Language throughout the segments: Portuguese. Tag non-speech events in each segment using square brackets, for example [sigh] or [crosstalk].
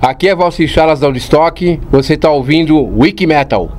Aqui é Valci Chalas da Stock. Você está ouvindo Wiki Metal.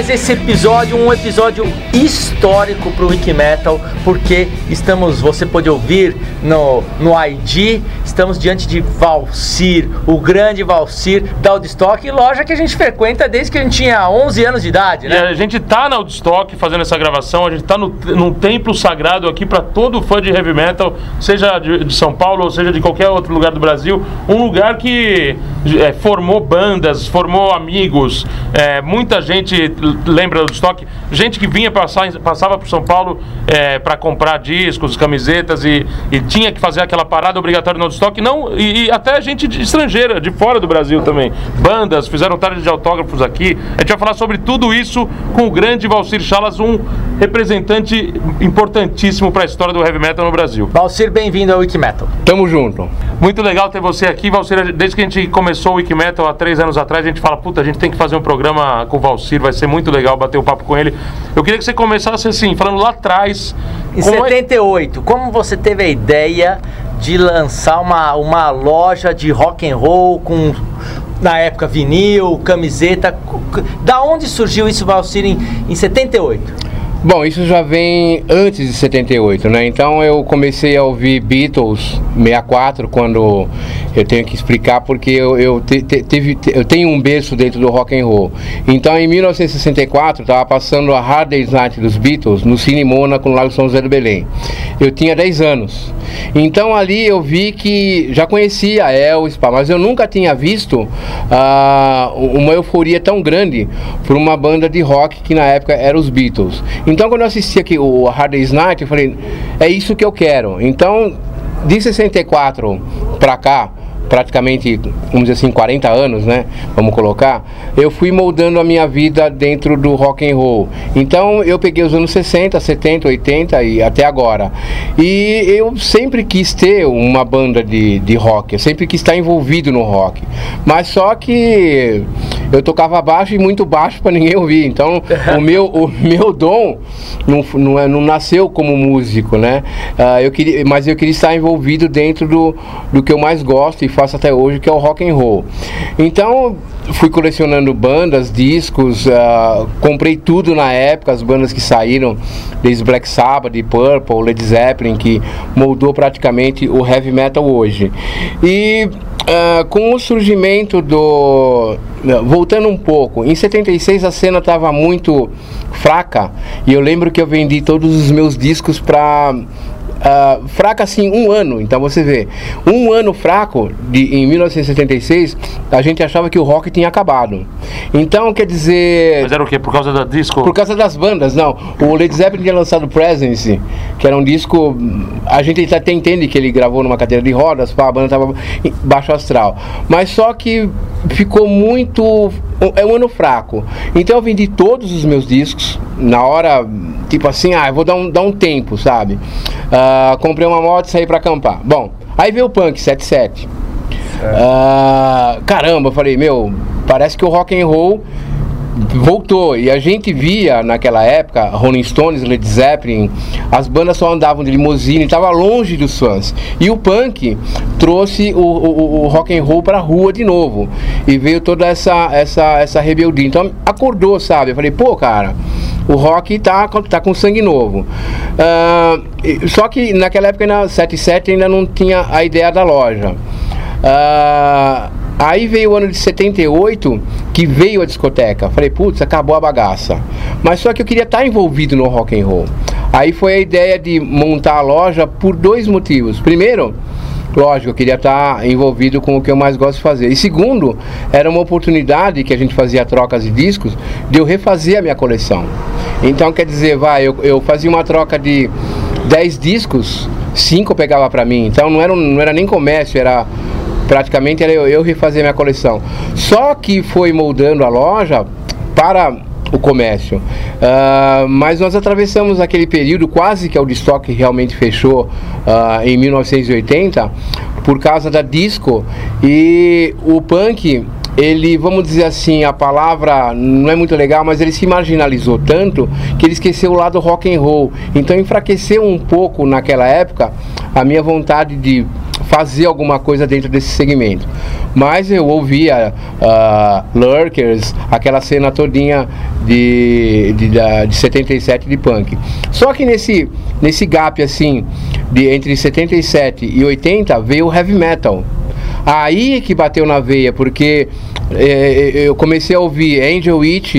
Mais esse episódio, um episódio histórico para o Wiki Metal, porque estamos, você pode ouvir no, no ID, estamos diante de Valcir, o grande Valcir da Audstock, loja que a gente frequenta desde que a gente tinha 11 anos de idade, né? E a gente tá na Audstock fazendo essa gravação, a gente tá no, num templo sagrado aqui para todo fã de heavy metal, seja de, de, São Paulo ou seja de qualquer outro lugar do Brasil, um lugar que é, formou bandas, formou amigos, é, muita gente lembra do estoque, gente que vinha passar, passava por São Paulo é, para comprar discos, camisetas e, e, tinha que fazer aquela parada obrigatória no estoque, não e, e, até gente de, estrangeira, de fora do Brasil também, bandas fizeram tarde de autógrafos aqui. A gente vai falar sobre tudo isso com o grande Valcir Chalas, um representante importantíssimo para a história do heavy metal no Brasil. Valcir, bem-vindo ao Wiki Metal. Tamo junto. Muito legal ter você aqui, Valcir. Desde que a gente começou o Wiki Metal há três anos atrás, a gente fala, puta, a gente tem que fazer um programa com o Valcir, vai ser muito legal bater um papo com ele. Eu queria que você começasse assim, falando lá atrás. Em como 78, é... como você teve a ideia de lançar uma, uma loja de rock and roll com na época vinil, camiseta. Da onde surgiu isso, Valcir, em, em 78? Bom, isso já vem antes de 78, né? Então eu comecei a ouvir Beatles 64 quando eu tenho que explicar porque eu, eu, te, te, teve, eu tenho um berço dentro do rock and roll. Então em 1964 estava passando a Hard Day's Night dos Beatles no Cine Mônaco no Lago São José do Belém. Eu tinha 10 anos. Então ali eu vi que já conhecia Elvis, mas eu nunca tinha visto uh, uma euforia tão grande por uma banda de rock que na época era os Beatles. Então quando eu assisti aqui o Hard Day's Night, eu falei, é isso que eu quero. Então, de 64 para cá, praticamente, vamos dizer assim, 40 anos, né? Vamos colocar, eu fui moldando a minha vida dentro do rock and roll. Então eu peguei os anos 60, 70, 80 e até agora. E eu sempre quis ter uma banda de, de rock, eu sempre quis estar envolvido no rock. Mas só que eu tocava baixo e muito baixo para ninguém ouvir. Então o [laughs] meu, o meu dom não, não, é, não nasceu como músico, né? Uh, eu queria, mas eu queria estar envolvido dentro do, do que eu mais gosto e faço até hoje, que é o rock and roll. Então, fui colecionando bandas, discos, uh, comprei tudo na época, as bandas que saíram, desde Black Sabbath, Purple, Led Zeppelin, que moldou praticamente o heavy metal hoje. E uh, com o surgimento do. Voltando um pouco, em 76 a cena estava muito fraca e eu lembro que eu vendi todos os meus discos para uh, fraca assim um ano. Então você vê, um ano fraco de, em 1976, a gente achava que o rock tinha acabado. Então quer dizer. Mas era o quê? Por causa da disco? Por causa das bandas, não. O Led Zeppelin tinha lançado Presence, que era um disco. A gente até entende que ele gravou numa cadeira de rodas, a banda estava baixo astral. Mas só que ficou muito. É um ano fraco. Então eu vendi todos os meus discos na hora, tipo assim, ah, eu vou dar um, dar um tempo, sabe? Uh, comprei uma moto e saí pra acampar. Bom, aí veio o Punk 77. Uh, caramba, eu falei, meu, parece que o rock and roll voltou e a gente via naquela época Rolling Stones, Led Zeppelin, as bandas só andavam de limusine, estava longe dos fãs. E o punk trouxe o, o, o rock and roll para a rua de novo e veio toda essa essa essa rebeldia. Então acordou, sabe? Eu falei, pô, cara, o rock tá, tá com sangue novo. Uh, só que naquela época, na 77, ainda não tinha a ideia da loja. Uh, aí veio o ano de 78, que veio a discoteca. Falei, putz, acabou a bagaça. Mas só que eu queria estar envolvido no rock and roll. Aí foi a ideia de montar a loja por dois motivos. Primeiro, lógico, eu queria estar envolvido com o que eu mais gosto de fazer. E segundo, era uma oportunidade que a gente fazia trocas de discos de eu refazer a minha coleção. Então, quer dizer, vai, eu, eu fazia uma troca de 10 discos, 5 eu pegava para mim. Então, não era, não era nem comércio, era praticamente era eu, eu refazer minha coleção. Só que foi moldando a loja para o comércio. Uh, mas nós atravessamos aquele período quase que o estoque realmente fechou uh, em 1980 por causa da disco e o punk ele, vamos dizer assim, a palavra não é muito legal, mas ele se marginalizou tanto que ele esqueceu o lado rock and roll. Então enfraqueceu um pouco naquela época a minha vontade de fazer alguma coisa dentro desse segmento. Mas eu ouvia uh, Lurkers, aquela cena todinha de, de, de, de 77 de punk. Só que nesse, nesse gap assim, de entre 77 e 80 veio o heavy metal. Aí é que bateu na veia, porque é, eu comecei a ouvir Angel Witch,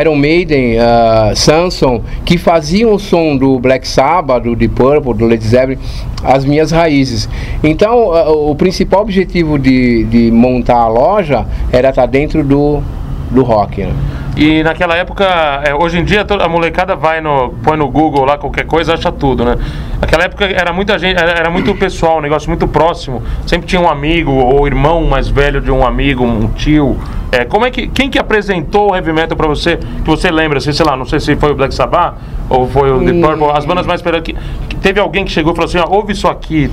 Iron Maiden, uh, Samson, que faziam o som do Black Sabbath, do Deep Purple, do Led Zeppelin, as minhas raízes. Então, uh, o principal objetivo de, de montar a loja era estar dentro do, do rock. Né? E naquela época, é, hoje em dia a molecada vai no, põe no Google lá qualquer coisa, acha tudo, né? Naquela época era muita gente, era, era, muito pessoal, um negócio muito próximo. Sempre tinha um amigo ou irmão mais velho de um amigo, um tio. É, como é que quem que apresentou o heavy metal para você? Que você lembra, assim, sei lá, não sei se foi o Black Sabbath ou foi o The. Purple, as bandas mais que teve alguém que chegou e falou assim, ó, ouve isso aqui,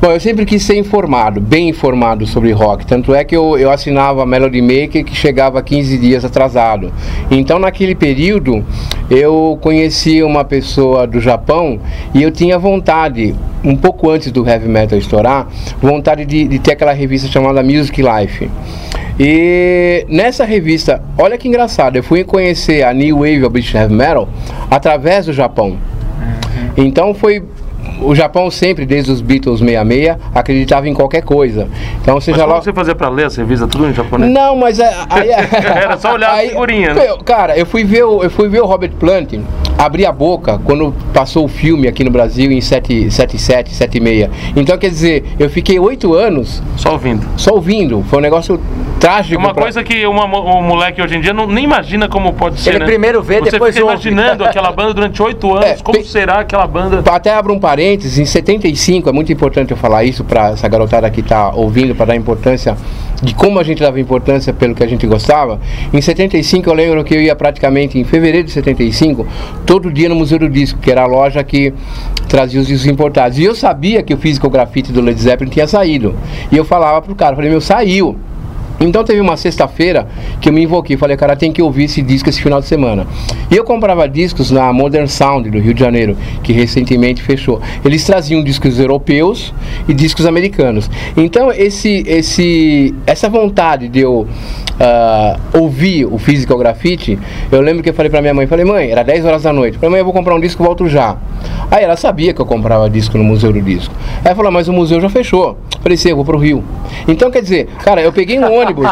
Bom, eu sempre quis ser informado, bem informado sobre rock. Tanto é que eu, eu assinava a Melody Maker que chegava 15 dias atrasado. Então, naquele período, eu conheci uma pessoa do Japão e eu tinha vontade, um pouco antes do heavy metal estourar, vontade de, de ter aquela revista chamada Music Life. E nessa revista, olha que engraçado, eu fui conhecer a New Wave of British Heavy Metal através do Japão. Uhum. Então foi o Japão sempre, desde os Beatles 66, acreditava em qualquer coisa. Então você mas como você fazia para ler essa revista tudo em japonês? Não, mas é, aí, [laughs] era só olhar aí, a figurinha. Né? Cara, eu fui ver o, eu fui ver o Robert Plant abrir a boca quando passou o filme aqui no Brasil em 77, 76. Então quer dizer, eu fiquei oito anos só ouvindo. Só ouvindo. Foi um negócio trágico. Uma pra... coisa que uma, um moleque hoje em dia não, nem imagina como pode ser. Ele né? primeiro vê, Você depois fica ouve. imaginando aquela banda durante oito [laughs] anos. É, como pe... será aquela banda? Até abro um parênteses, em 75, é muito importante eu falar isso para essa garotada que está ouvindo, para dar importância de como a gente dava importância pelo que a gente gostava. Em 75 eu lembro que eu ia praticamente em fevereiro de 75, todo dia no Museu do Disco, que era a loja que trazia os discos importados. E eu sabia que o Physical Graffiti do Led Zeppelin tinha saído. E eu falava pro cara, falei, meu, saiu. Então teve uma sexta-feira que eu me invoquei, falei, cara, tem que ouvir esse disco esse final de semana. E eu comprava discos na Modern Sound do Rio de Janeiro, que recentemente fechou. Eles traziam discos europeus e discos americanos. Então esse, esse, essa vontade de eu uh, ouvir o Physical Graffiti, eu lembro que eu falei pra minha mãe, falei, mãe, era 10 horas da noite, falei, mãe, eu vou comprar um disco, volto já. Aí ela sabia que eu comprava disco no Museu do Disco. Aí ela falou, mas o museu já fechou. falei, sim, eu vou pro Rio. Então quer dizer, cara, eu peguei um [laughs] ônibus ônibus.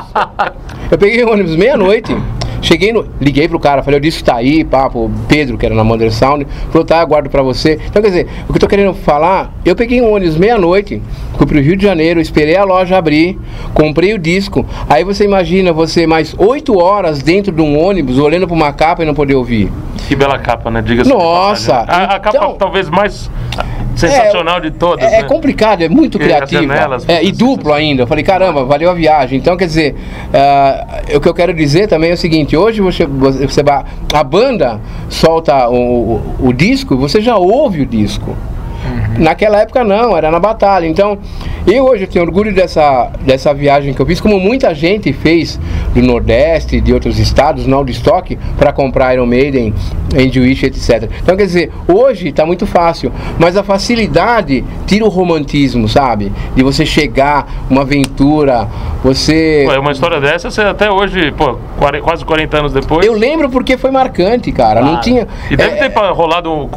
Eu peguei ônibus meia-noite. Cheguei no. Liguei pro cara, falei, eu disse que tá aí, papo, Pedro, que era na Mother Sound, falou, tá, aguardo pra você. Então, quer dizer, o que eu tô querendo falar, eu peguei um ônibus meia-noite, fui pro Rio de Janeiro, esperei a loja abrir, comprei o disco. Aí você imagina você mais oito horas dentro de um ônibus, olhando pra uma capa e não poder ouvir. Que bela capa, né? Diga-se. Nossa! A, a capa então, talvez mais sensacional é, de todas. É, né? é complicado, é muito criativo. É, e duplo ainda. Eu falei, caramba, valeu a viagem. Então, quer dizer, uh, o que eu quero dizer também é o seguinte: hoje você, você a banda solta o, o, o disco, você já ouve o disco. Naquela época não, era na batalha. Então, eu hoje tenho orgulho dessa, dessa viagem que eu fiz, como muita gente fez do Nordeste, de outros estados, não de estoque, para comprar Iron Maiden, Endwish, etc. Então, quer dizer, hoje está muito fácil, mas a facilidade tira o romantismo, sabe? De você chegar, uma aventura, você. Pô, é uma história dessa, você até hoje, pô, quase 40 anos depois. Eu lembro porque foi marcante, cara. Claro. Não tinha. E deve é... ter rolado um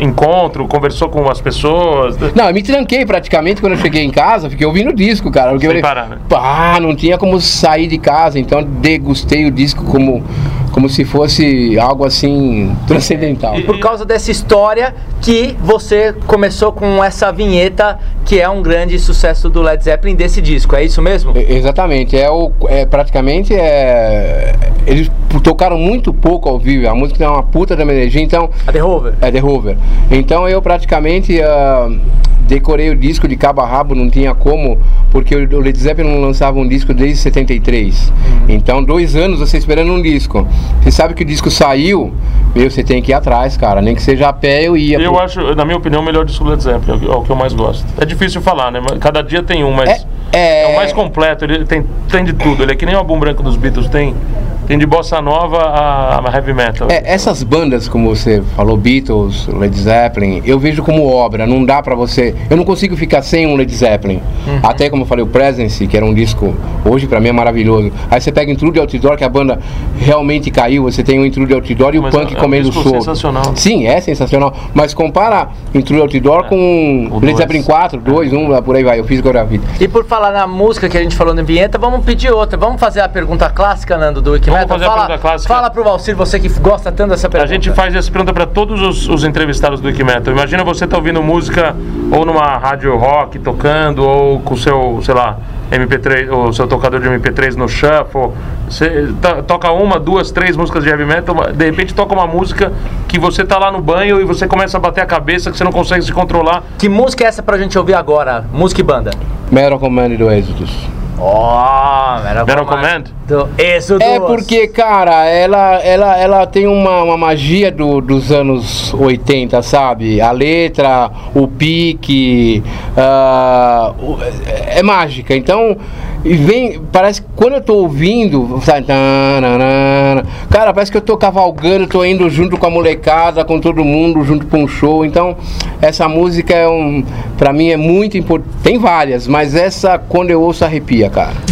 encontro, conversou com as pessoas. Não, eu me tranquei praticamente quando eu cheguei em casa, fiquei ouvindo o disco, cara. Porque Sem eu falei, parar, né? Pá, não tinha como sair de casa, então degustei o disco como como se fosse algo assim transcendental. E, Por causa dessa história que você começou com essa vinheta que é um grande sucesso do Led Zeppelin desse disco, é isso mesmo? É, exatamente, é o é praticamente é eles tocaram muito pouco ao vivo, a música tem uma puta da energia, então a The Rover. É The Rover. Então eu praticamente uh, decorei o disco de cabo a rabo, não tinha como, porque o Led Zeppelin não lançava um disco desde 73. Uhum. Então, dois anos você esperando um disco. Você sabe que o disco saiu, meu, você tem que ir atrás, cara. Nem que seja a pé, eu ia. Eu acho, na minha opinião, o melhor disco do Led Zeppelin, é o que eu mais gosto. É difícil falar, né? Cada dia tem um, mas é, é... é o mais completo, ele tem, tem de tudo. Ele é que nem o álbum branco dos Beatles, tem Tem de bossa nova a, a heavy metal. É, essas bandas, como você falou, Beatles, Led Zeppelin, eu vejo como obra, não dá pra você. Eu não consigo ficar sem um Led Zeppelin. Até como eu falei, o Presence, que era um disco, hoje pra mim é maravilhoso. Aí você pega Intrude Outdoor, que a banda realmente caiu, você tem o Intrude Outdoor e Mas o punk é um comendo disco solto. sensacional. Sim, é sensacional. Mas compara Intrude Outdoor com o Led dois. Zeppelin 4, 2, 1, por aí vai. Eu fiz Vida. E por falar na música que a gente falou na vinheta, vamos pedir outra. Vamos fazer a pergunta clássica, Nando, do Wikimedia. Vamos fazer a fala, pergunta clássica. Fala pro Valcir, você que gosta tanto dessa A pergunta. gente faz essa pergunta para todos os, os entrevistados do Wikimetal. Imagina você tá ouvindo música ou numa rádio rock tocando, ou com o seu, sei lá, MP3, o seu tocador de MP3 no shuffle. Você to- toca uma, duas, três músicas de heavy metal, de repente toca uma música que você tá lá no banho e você começa a bater a cabeça, que você não consegue se controlar. Que música é essa pra gente ouvir agora? Música e banda. Metal Command do Exodus. Ó, oh, Metal Command? Do Êxodo. É porque, cara, ela, ela, ela tem uma, uma magia do- dos anos 80, sabe? A letra, o pique, é, é mágica. Então, e vem, parece que quando eu tô ouvindo, Cara, parece que eu tô cavalgando, tô indo junto com a molecada, com todo mundo, junto pra um show. Então, essa música é um, pra mim é muito importante. Tem várias, mas essa, quando eu ouço, arrepia, cara.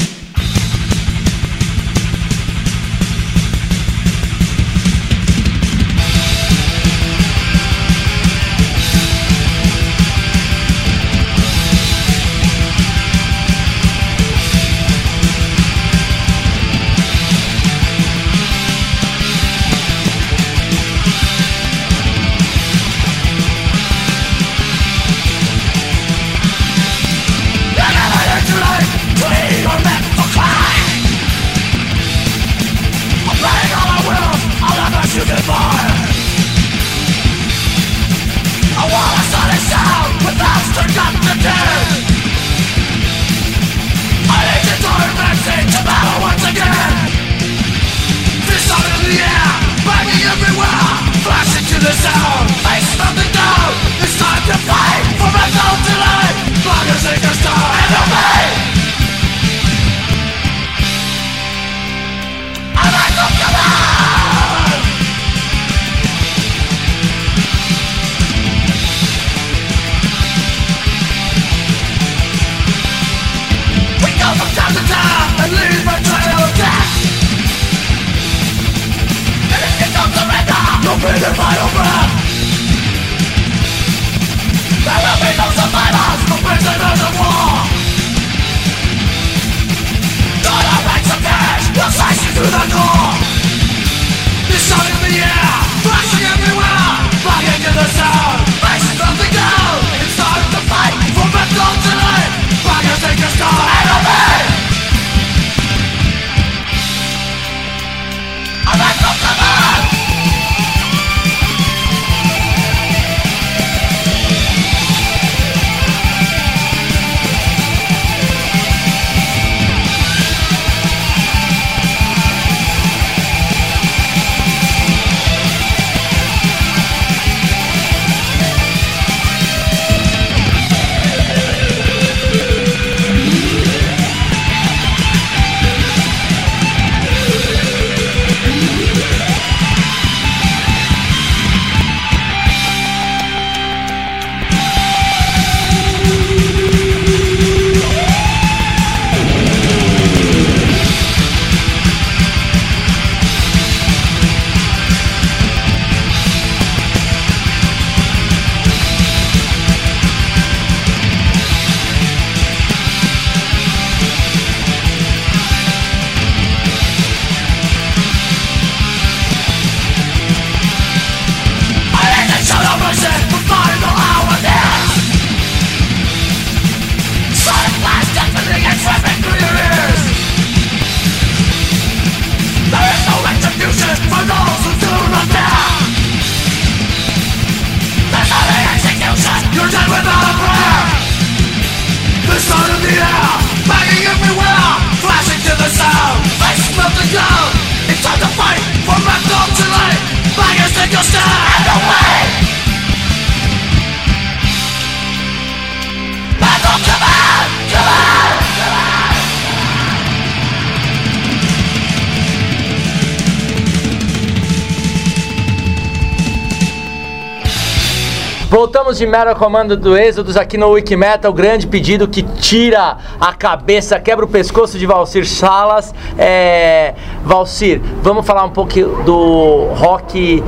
Voltamos de Metal Comando do Êxodos aqui no Wikimetal, o grande pedido que tira a cabeça, quebra o pescoço de Valcir Salas. É... Valcir, vamos falar um pouco do rock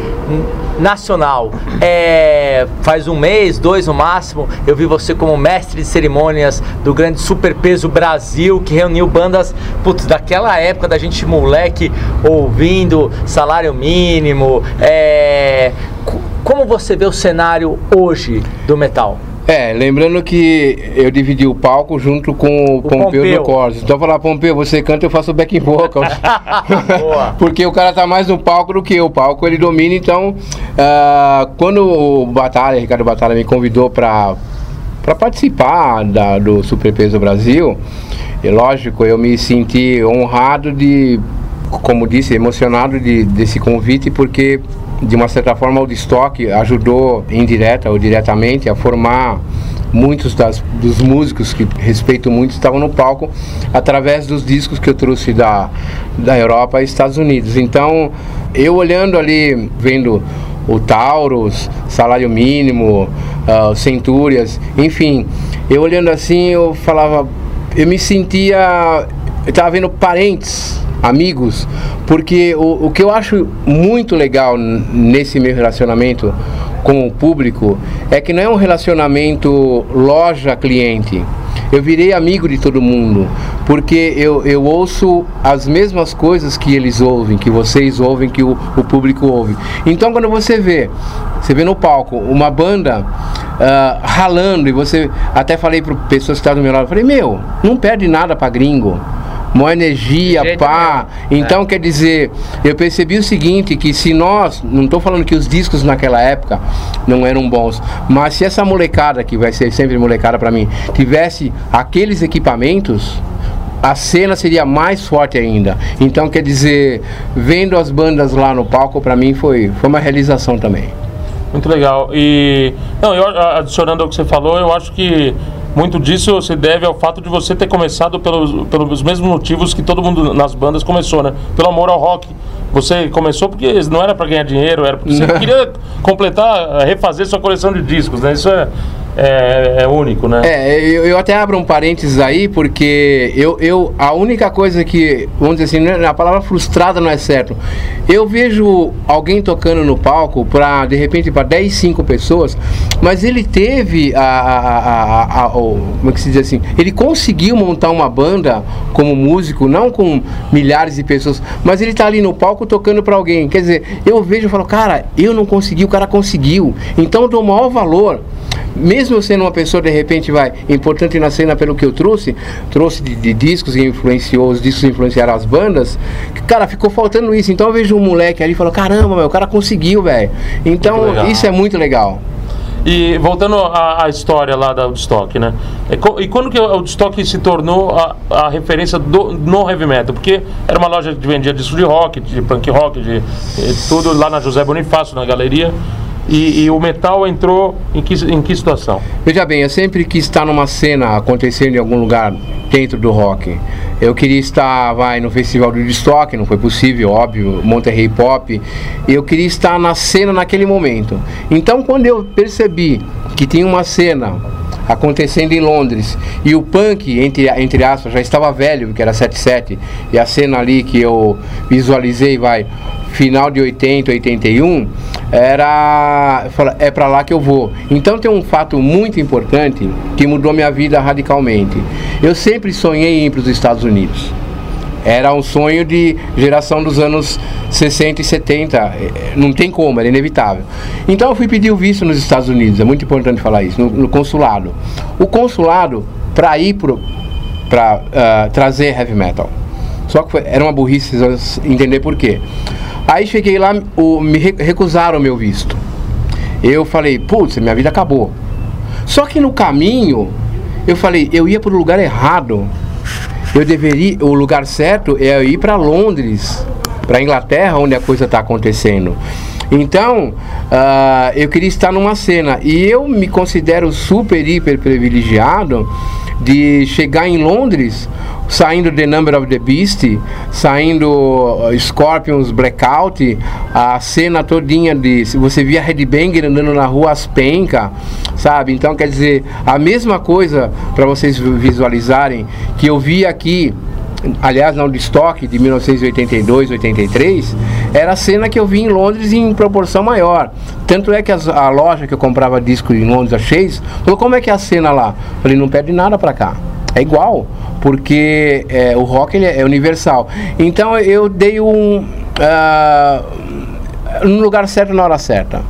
nacional. É... Faz um mês, dois no máximo, eu vi você como mestre de cerimônias do grande Superpeso Brasil, que reuniu bandas putz, daquela época da gente moleque ouvindo salário mínimo. É como você vê o cenário hoje do metal? É, lembrando que eu dividi o palco junto com o, o Pompeu, Pompeu do Cortes. Então falar, Pompeu, você canta, eu faço backing vocal. [laughs] [laughs] Porque o cara tá mais no palco do que eu. O palco ele domina, então uh, quando o Batalha, Ricardo Batalha me convidou para para participar da, do Superpeso Brasil, e lógico, eu me senti honrado de, como disse, emocionado de, desse convite, porque de uma certa forma, o Destock ajudou indireta ou diretamente a formar muitos das, dos músicos que respeito muito estavam no palco através dos discos que eu trouxe da, da Europa e Estados Unidos. Então, eu olhando ali, vendo o Taurus, Salário Mínimo, uh, Centúrias, enfim, eu olhando assim, eu falava, eu me sentia, eu estava vendo parentes amigos, porque o, o que eu acho muito legal nesse meu relacionamento com o público é que não é um relacionamento loja-cliente. Eu virei amigo de todo mundo, porque eu, eu ouço as mesmas coisas que eles ouvem, que vocês ouvem, que o, o público ouve. Então quando você vê, você vê no palco uma banda uh, ralando, e você até falei para pessoas que estavam do meu lado, falei, meu, não perde nada para gringo uma energia, pá. Então, é. quer dizer, eu percebi o seguinte, que se nós, não estou falando que os discos naquela época não eram bons, mas se essa molecada, que vai ser sempre molecada para mim, tivesse aqueles equipamentos, a cena seria mais forte ainda. Então, quer dizer, vendo as bandas lá no palco, para mim foi, foi uma realização também. Muito legal. E, não, eu, adicionando ao que você falou, eu acho que muito disso se deve ao fato de você ter começado pelos, pelos mesmos motivos que todo mundo nas bandas começou, né? Pelo amor ao rock. Você começou porque não era para ganhar dinheiro, era porque você queria completar, refazer sua coleção de discos, né? Isso é, é, é, único, né? É, eu, eu, até abro um parênteses aí, porque eu, eu a única coisa que, vamos dizer assim, a palavra frustrada não é certo. Eu vejo alguém tocando no palco para, de repente, para 10, 5 pessoas, mas ele teve a, a, a, a, como é que se diz assim, ele conseguiu montar uma banda como músico, não com milhares de pessoas, mas ele está ali no palco tocando para alguém. Quer dizer, eu vejo e falo, cara, eu não consegui, o cara conseguiu. Então eu dou maior valor mesmo sendo uma pessoa de repente vai importante na cena pelo que eu trouxe, trouxe de, de discos e influenciou, os discos influenciaram as bandas, que, cara, ficou faltando isso. Então eu vejo um moleque ali e falo, caramba, meu, o cara conseguiu, velho. Então isso é muito legal. E voltando à, à, história lá da Woodstock, né? E quando que a Woodstock se tornou a, a referência do, no heavy metal? Porque era uma loja que vendia discos de rock, de punk rock, de, de tudo lá na José Bonifácio, na galeria. E, e, o metal entrou em que, em que situação? Veja bem, eu sempre quis estar numa cena acontecendo em algum lugar dentro do rock. Eu queria estar, vai, no festival do Destock, não foi possível, óbvio, Monterrey Pop. Eu queria estar na cena naquele momento. Então, quando eu percebi que tinha uma cena acontecendo em Londres. E o punk, entre, entre aspas, já estava velho, que era 77, e a cena ali que eu visualizei, vai, final de 80, 81, era é para lá que eu vou. Então tem um fato muito importante que mudou minha vida radicalmente. Eu sempre sonhei em ir para os Estados Unidos. Era um sonho de geração dos anos 60 e 70. É, não tem como, era inevitável. Então eu fui pedir o visto nos Estados Unidos, é muito importante falar isso, no, no consulado. O consulado, para ir para uh, ah, trazer heavy metal. Só que foi, era uma burrice, vocês vão entender por quê. Aí cheguei lá, o, me recusaram o meu visto. Eu falei, putz, minha vida acabou. Só que no caminho, eu falei, eu ia para o lugar errado. Eu deveria, o lugar certo é ir para Londres, para Inglaterra, onde a coisa está acontecendo. Então, uh, eu queria estar numa cena e eu me considero super, hiper privilegiado de chegar em Londres saindo The Number of the Beast, saindo uh, Scorpions Blackout, a cena todinha de. Você via Headbanger andando na rua as penca, sabe? Então quer dizer, a mesma coisa para vocês visualizarem que eu vi aqui aliás, não de estoque de 1982, 83, era a cena que eu vi em Londres em proporção maior. Tanto é que as, a loja que eu comprava disco em Londres, a Chase, falou, como é que é a cena lá? Eu falei, não perde nada para cá. É igual, porque é, o rock ele é universal. Então eu dei um. Uh, no lugar certo na hora certa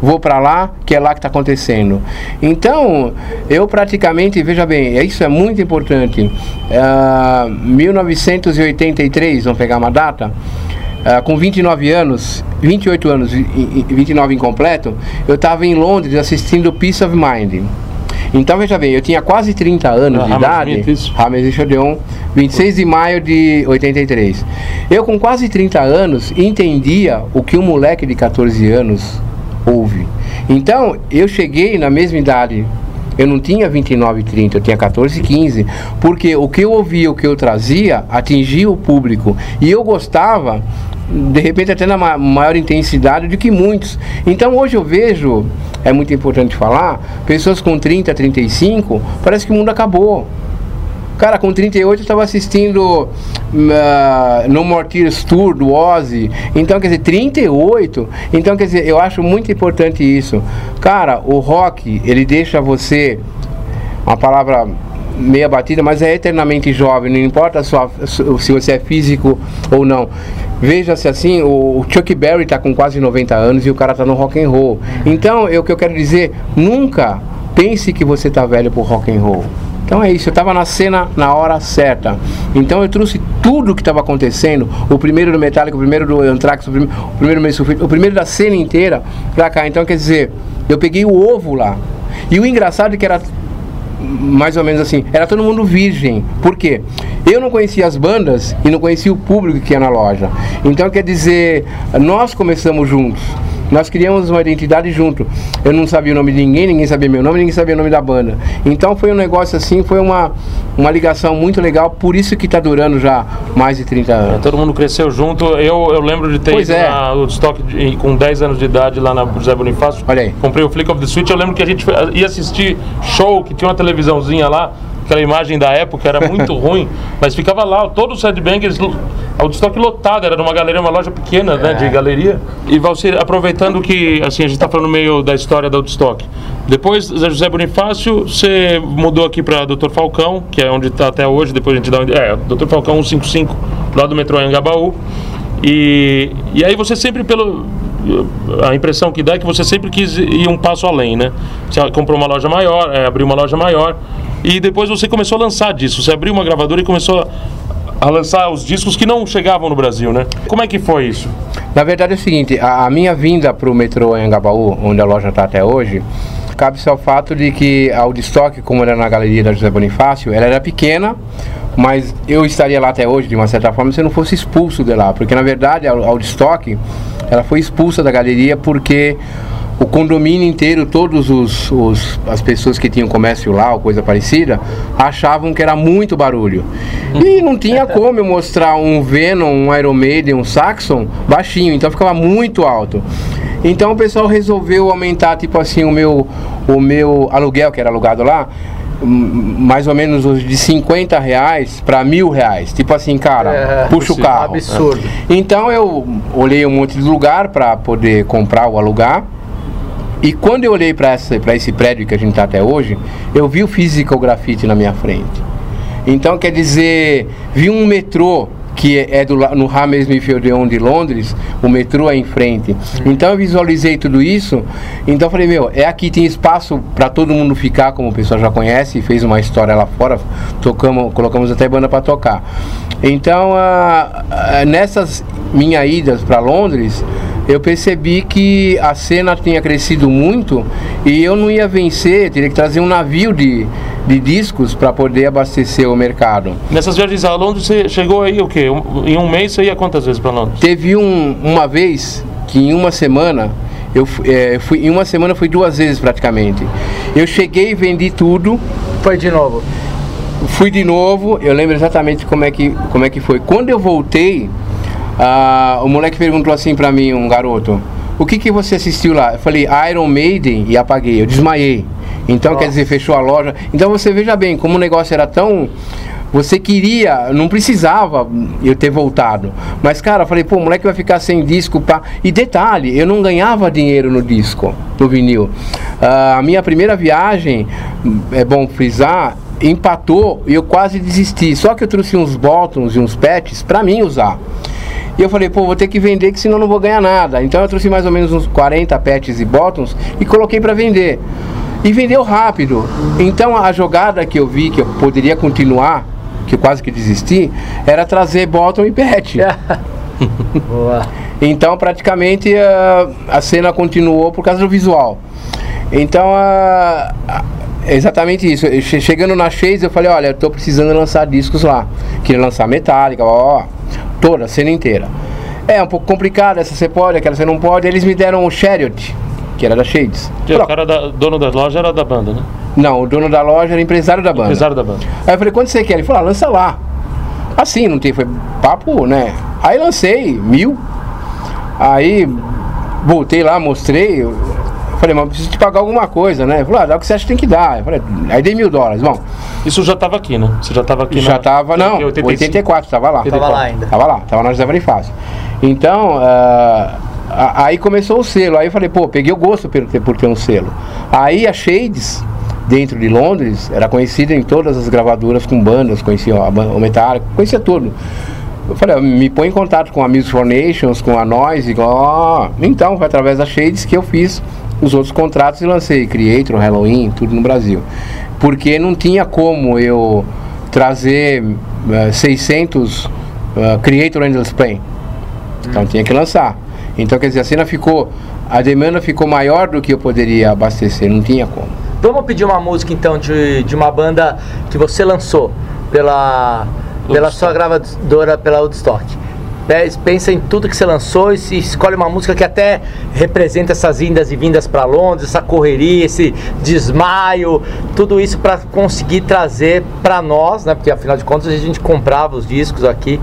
vou para lá, que é lá que está acontecendo. Então, eu praticamente, veja bem, isso é muito importante. Uh, 1983, vamos pegar uma data, uh, com 29 anos, 28 anos e 29 incompleto, eu estava em Londres assistindo Peace of Mind. Então veja bem, eu tinha quase 30 anos ah, de idade. Rames Odeon, 26 de maio de 83. Eu com quase 30 anos entendia o que um moleque de 14 anos ouve. Então, eu cheguei na mesma idade. Eu não tinha 29 e 30, eu tinha 14 e 15. Porque o que eu ouvia, o que eu trazia, atingia o público. E eu gostava, de repente, até na maior intensidade do que muitos. Então, hoje eu vejo, é muito importante falar, pessoas com 30, 35, parece que o mundo acabou. Cara, com 38 eu estava assistindo uh, No More Tears Tour do Ozzy. Então, quer dizer, 38. Então, quer dizer, eu acho muito importante isso. Cara, o rock, ele deixa você. Uma palavra meia batida, mas é eternamente jovem, não importa sua, se você é físico ou não. Veja-se assim, o Chuck Berry está com quase 90 anos e o cara está no rock and roll. Então, eu, o que eu quero dizer, nunca pense que você está velho por rock and roll. Então é isso, eu estava na cena na hora certa. Então eu trouxe tudo o que estava acontecendo, o primeiro do Metallica, o primeiro do Anthrax, o, prim o primeiro do Sulfite, o primeiro da cena inteira pra cá. Então quer dizer, eu peguei o ovo lá. E o engraçado é que era mais ou menos assim, era todo mundo virgem. Por quê? Eu não conhecia as bandas e não conhecia o público que ia na loja. Então quer dizer, nós começamos juntos. Nós criamos uma identidade junto. Eu não sabia o nome de ninguém, ninguém sabia meu nome, ninguém sabia o nome da banda. Então foi um negócio assim, foi uma, uma ligação muito legal, por isso que está durando já mais de 30 anos. É, todo mundo cresceu junto. Eu, eu lembro de ter pois ido é. na, no estoque de, com 10 anos de idade lá na José Bonifácio. Olha aí. Comprei o Flick of the Switch. Eu lembro que a gente ia assistir show, que tinha uma televisãozinha lá aquela imagem da época era muito [laughs] ruim, mas ficava lá, todos os headbangers, o estoque lotado, era numa galeria, uma loja pequena, é. né, de é. galeria. E Valcir, aproveitando que, assim, a gente está falando meio da história da Woodstock. Depois, José Bonifácio, você mudou aqui para Dr. Falcão, que é onde está até hoje, depois a gente dá... É, Dr. Falcão 155, lá do metrô Angabaú. E, e aí você sempre, pelo, a impressão que dá é que você sempre quis ir um passo além, né? Você comprou uma loja maior, é, abriu uma loja maior e depois você começou a lançar disso. Você abriu uma gravadora e começou a lançar os discos que não chegavam no Brasil, né? Como é que foi isso? Na verdade é o seguinte, a, a minha vinda para o metrô em Angabaú, onde a loja está até hoje, cabe-se ao fato de que a Woodstock, como era na galeria da José Bonifácio, ela era pequena, mas eu estaria lá até hoje, de uma certa forma, se eu não fosse expulso de lá, porque na verdade a Woodstock, ela foi expulsa da galeria porque o condomínio inteiro, todos os, os, as pessoas que tinham comércio lá ou coisa parecida, achavam que era muito barulho. E não tinha [laughs] como eu mostrar um Venom, um Iron Maiden, um Saxon baixinho, então ficava muito alto. Então o pessoal resolveu aumentar tipo assim o meu o meu aluguel que era alugado lá mais ou menos de 50 reais para mil reais. Tipo assim, cara, é, puxa o carro. Absurdo. Então eu olhei um monte de lugar para poder comprar ou alugar. E quando eu olhei para esse prédio que a gente está até hoje, eu vi o Physical Graffiti na minha frente. Então, quer dizer, vi um metrô que é do, no Hammersmith Odeon de Londres, o metrô é em frente. Então eu visualizei tudo isso, então falei, meu, é aqui, tem espaço para todo mundo ficar, como o pessoal já conhece, fez uma história lá fora, tocamos, colocamos até banda para tocar. Então, ah, ah, nessas minhas idas para Londres, eu percebi que a cena tinha crescido muito e eu não ia vencer, teria que trazer um navio de, de discos para poder abastecer o mercado. Nessas viagens a Londres, você chegou aí o quê? Em um mês você ia quantas vezes para Londres? Teve um, uma vez que em uma semana eu é, fui em uma semana fui duas vezes praticamente. Eu cheguei e vendi tudo. Foi de novo. Fui de novo, eu lembro exatamente como é que, como é que foi. Quando eu voltei, ah, o moleque perguntou assim pra mim, um garoto, o que, que você assistiu lá? Eu falei, Iron Maiden e apaguei, eu desmaiei. Então, Nossa. quer dizer, fechou a loja. Então você veja bem, como o negócio era tão. Você queria, não precisava eu ter voltado. Mas, cara, eu falei, pô, o moleque vai ficar sem disco. Pra... E detalhe, eu não ganhava dinheiro no disco, no vinil. Ah, a minha primeira viagem, é bom frisar, empatou e eu quase desisti. Só que eu trouxe uns bottoms e uns patches pra mim usar. E eu falei, pô, vou ter que vender que senão não vou ganhar nada. Então eu trouxe mais ou menos uns 40 patches e bottoms e coloquei para vender. E vendeu rápido. Então a jogada que eu vi que eu poderia continuar, que eu quase que desisti, era trazer bottom e. [laughs] Boa. Então praticamente ah, a cena continuou por causa do visual. Então exatamente isso. Chegando na Chase eu falei, olha, eu tô precisando lançar discos lá. Queria lançar Metallica, ó, ó, toda a cena inteira. É um pouco complicado, essa você pode, aquela você não pode. Eles me deram o Chariot, que era da Shades. O cara da, dono da loja era da banda, né? Não, o dono da loja era empresário da banda. Empresário da banda. Aí eu falei, quanto você quer? Ele falou, ah, lança lá. Assim, não tem, foi papo, né? Aí lancei, mil. Aí voltei lá, mostrei. Eu falei, mas eu preciso te pagar alguma coisa, né? Ele falou, ah, dá o que você acha que tem que dar. Eu falei, aí dei mil dólares. Bom, Isso já tava aqui, né? Você já tava aqui já na... tava, não, em 85. 84, tava lá. Tava lá ainda. Tava lá, tava na José Bonifácio. Então, a- aí começou o selo. Aí eu falei, pô, peguei o gosto por ter, por ter um selo. Aí a Shades, dentro de Londres, era conhecida em todas as gravadoras com bandas, conhecia a o Metallica, conhecia tudo. Eu falei, me põe em contato com a Music for Nations, com a Noise, com ó. Então, foi através da Shades que eu fiz os outros contratos e lancei Creator, Halloween, tudo no Brasil. Porque não tinha como eu trazer eh, 600 eh, Creator Endless Play. Então tinha que lançar. Então, quer dizer, a cena ficou. A demanda ficou maior do que eu poderia abastecer, não tinha como. Vamos pedir uma música então de, de uma banda que você lançou pela, pela sua gravadora, pela Woodstock. Pe- Pensa em tudo que você lançou e se escolhe uma música que até representa essas indas e vindas para Londres, essa correria, esse desmaio, tudo isso para conseguir trazer para nós, né? Porque afinal de contas a gente comprava os discos aqui.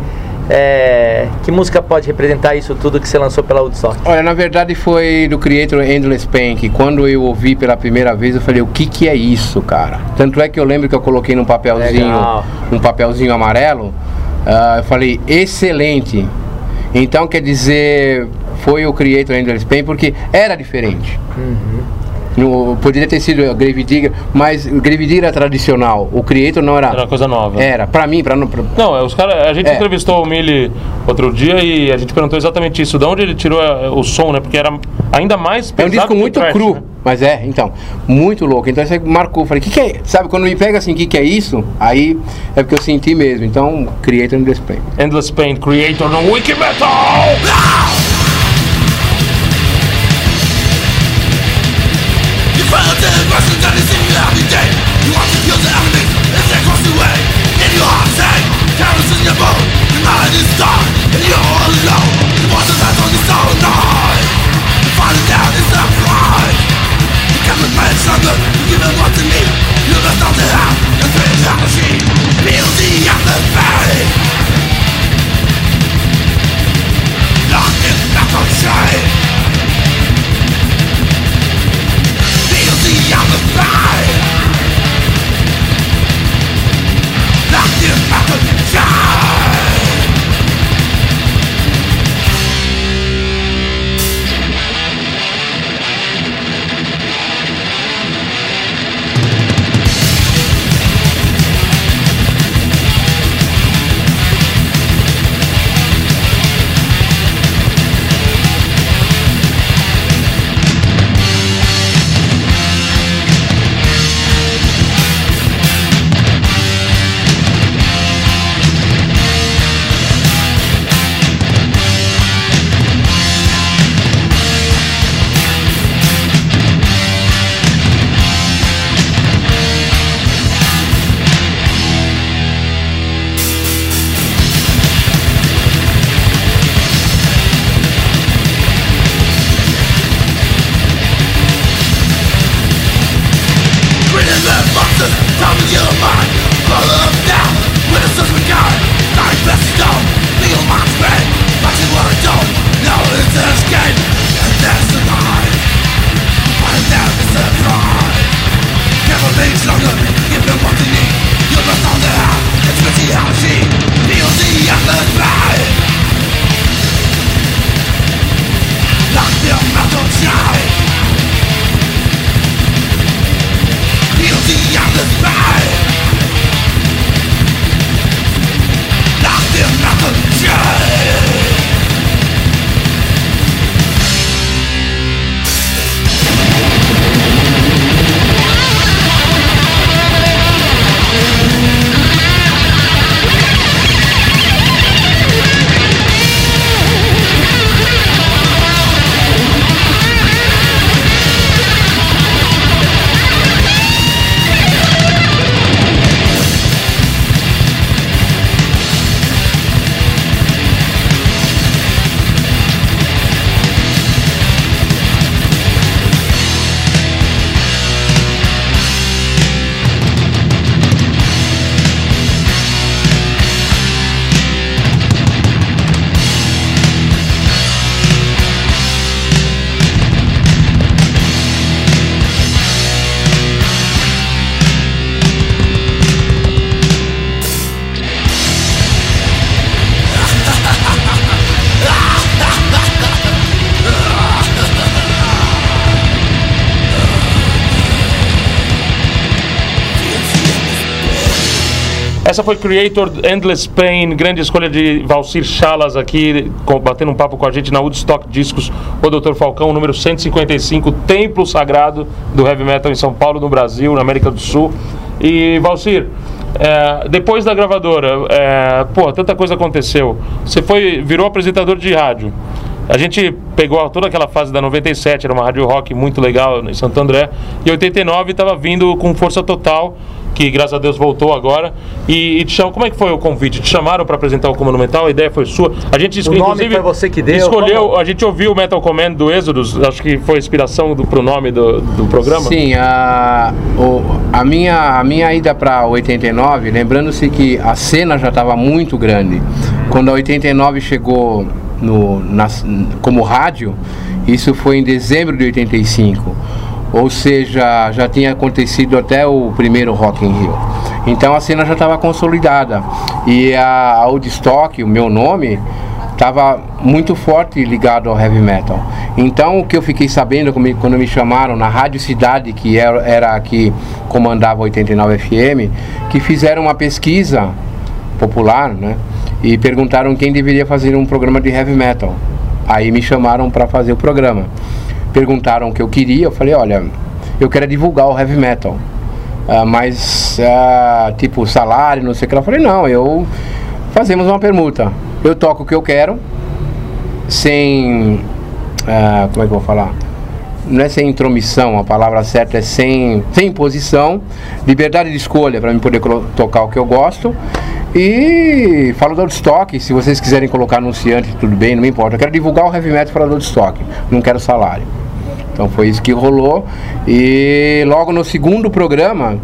É, que música pode representar isso tudo que você lançou pela Woodstock? Olha, na verdade foi do Creator Endless Pain, que quando eu ouvi pela primeira vez eu falei, o que que é isso, cara? Tanto é que eu lembro que eu coloquei num papelzinho, Legal. um papelzinho amarelo, ah, eu falei, excelente. Então quer dizer, foi o Creator Endless Pain porque era diferente. No- poderia ter sido o Grave Digger, mas Grave Digger era tradicional, o Creator não era. Era coisa nova. Era, pra mim, pra, pra, Não, é, os cara, a gente É. entrevistou o Mili outro dia e a gente perguntou exatamente isso. De onde ele tirou eh, o som, né? Porque era ainda mais É um pesado disco muito thrash, cru, né? mas é, então, muito louco. Então você marcou, falei, o que, que é? Sabe, quando me pega assim, o que, que é isso? Aí é porque eu senti mesmo. Então, Creator no Display. Endless Pain, Creator no Wiki Metal! Essa foi Creator Endless Pain, grande escolha de Valcir Chalas aqui, com- batendo um papo com a gente na Woodstock Discos, o Dr. Falcão, número 155, Templo Sagrado do Heavy Metal em São Paulo, no Brasil, na América do Sul. E Valcir, é, depois da gravadora, é, pô, tanta coisa aconteceu. Você foi, virou apresentador de rádio. A gente pegou toda aquela fase da 97, era uma rádio rock muito legal em Santo André, e 89 estava vindo com força total, que graças a Deus voltou agora. E, e te chamam, como é que foi o convite? Te chamaram para apresentar o Comando Metal? A ideia foi sua? A gente O nome foi você que deu? escolheu, Como? a gente ouviu o Metal Command do Êxodos, acho que foi a inspiração do, pro nome do, do programa. Sim, a, o- a, minha, a minha ida para 89, lembrando-se que a cena já estava muito grande. Quando a 89 chegou no, nas- como rádio, isso foi em dezembro de 85. Ou seja, já tinha acontecido até o primeiro Rock in Rio. Então a cena já estava consolidada. E a, a Woodstock, o meu nome, estava muito forte ligado ao heavy metal. Então o que eu fiquei sabendo quando me- chamaram na Rádio Cidade, que era, era a que comandava 89 FM, que fizeram uma pesquisa popular, né? E perguntaram quem deveria fazer um programa de heavy metal. Aí me chamaram para fazer o programa. Perguntaram o que eu queria, eu falei, olha, eu quero divulgar o heavy metal. Ah, mas, ah, tipo, salário, não sei o que. Eu falei, não, eu fazemos uma permuta. Eu toco o que eu quero, sem. ah, como é que eu vou falar? Não é sem intromissão, a palavra certa é sem, sem imposição, liberdade de escolha para mim poder tocar o que eu gosto. E falo do Woodstock, se vocês quiserem colocar anunciante, tudo bem, não me importa. Eu quero divulgar o heavy metal para Woodstock, não quero salário. Então foi isso que rolou. E logo no segundo programa,